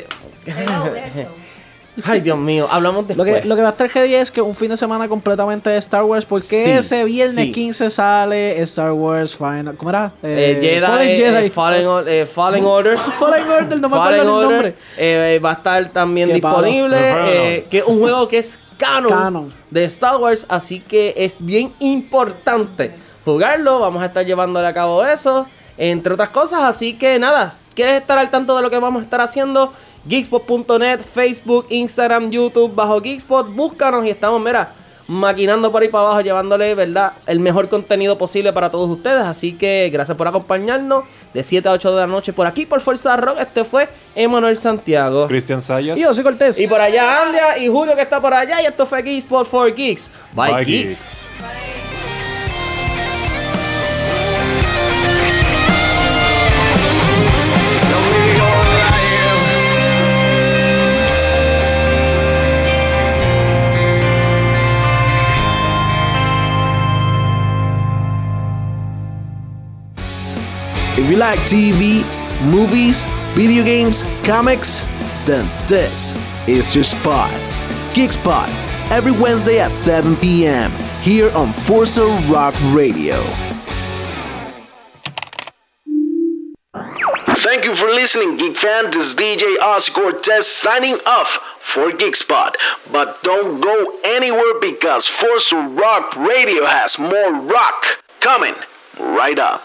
Ay, Dios mío, hablamos Lo después. que, lo que va a estar heavy es que un fin de semana completamente de Star Wars. Porque Sí, ese viernes sí. 15 sale Star Wars Final. ¿Cómo era? Eh, Jedi, Fallen eh, Jedi. eh, Fallen, Or- eh, Fallen Orders. Fallen Order, no me Fallen acuerdo el Order, nombre. eh, va a estar también Qué disponible. Eh, que es un juego que es canon, Canon. de Star Wars. Así que es bien importante jugarlo. Vamos a estar llevándole a cabo eso. Entre otras cosas. Así que nada. ¿Quieres estar al tanto de lo que vamos a estar haciendo? Geekspot.net, Facebook, Instagram, YouTube, bajo Geekspot. Búscanos y estamos, mira, maquinando por ahí para abajo, llevándole, ¿verdad? El mejor contenido posible para todos ustedes. Así que gracias por acompañarnos de 7 a 8 de la noche por aquí, por Fuerza Rock. Este fue Emanuel Santiago. Cristian Sayas. Y yo soy Cortés. Y por allá Andia y Julio que está por allá. Y esto fue Geekspot for Geeks. Bye, Bye, Geeks. geeks. If you like TV, movies, video games, comics, then this is your spot. Geek Spot, every Wednesday at 7 p.m. here on Forza Rock Radio. Thank you for listening, Geek fan. This is DJ Oscar Cortez signing off for Geekspot. But don't go anywhere because Force Rock Radio has more rock coming right up.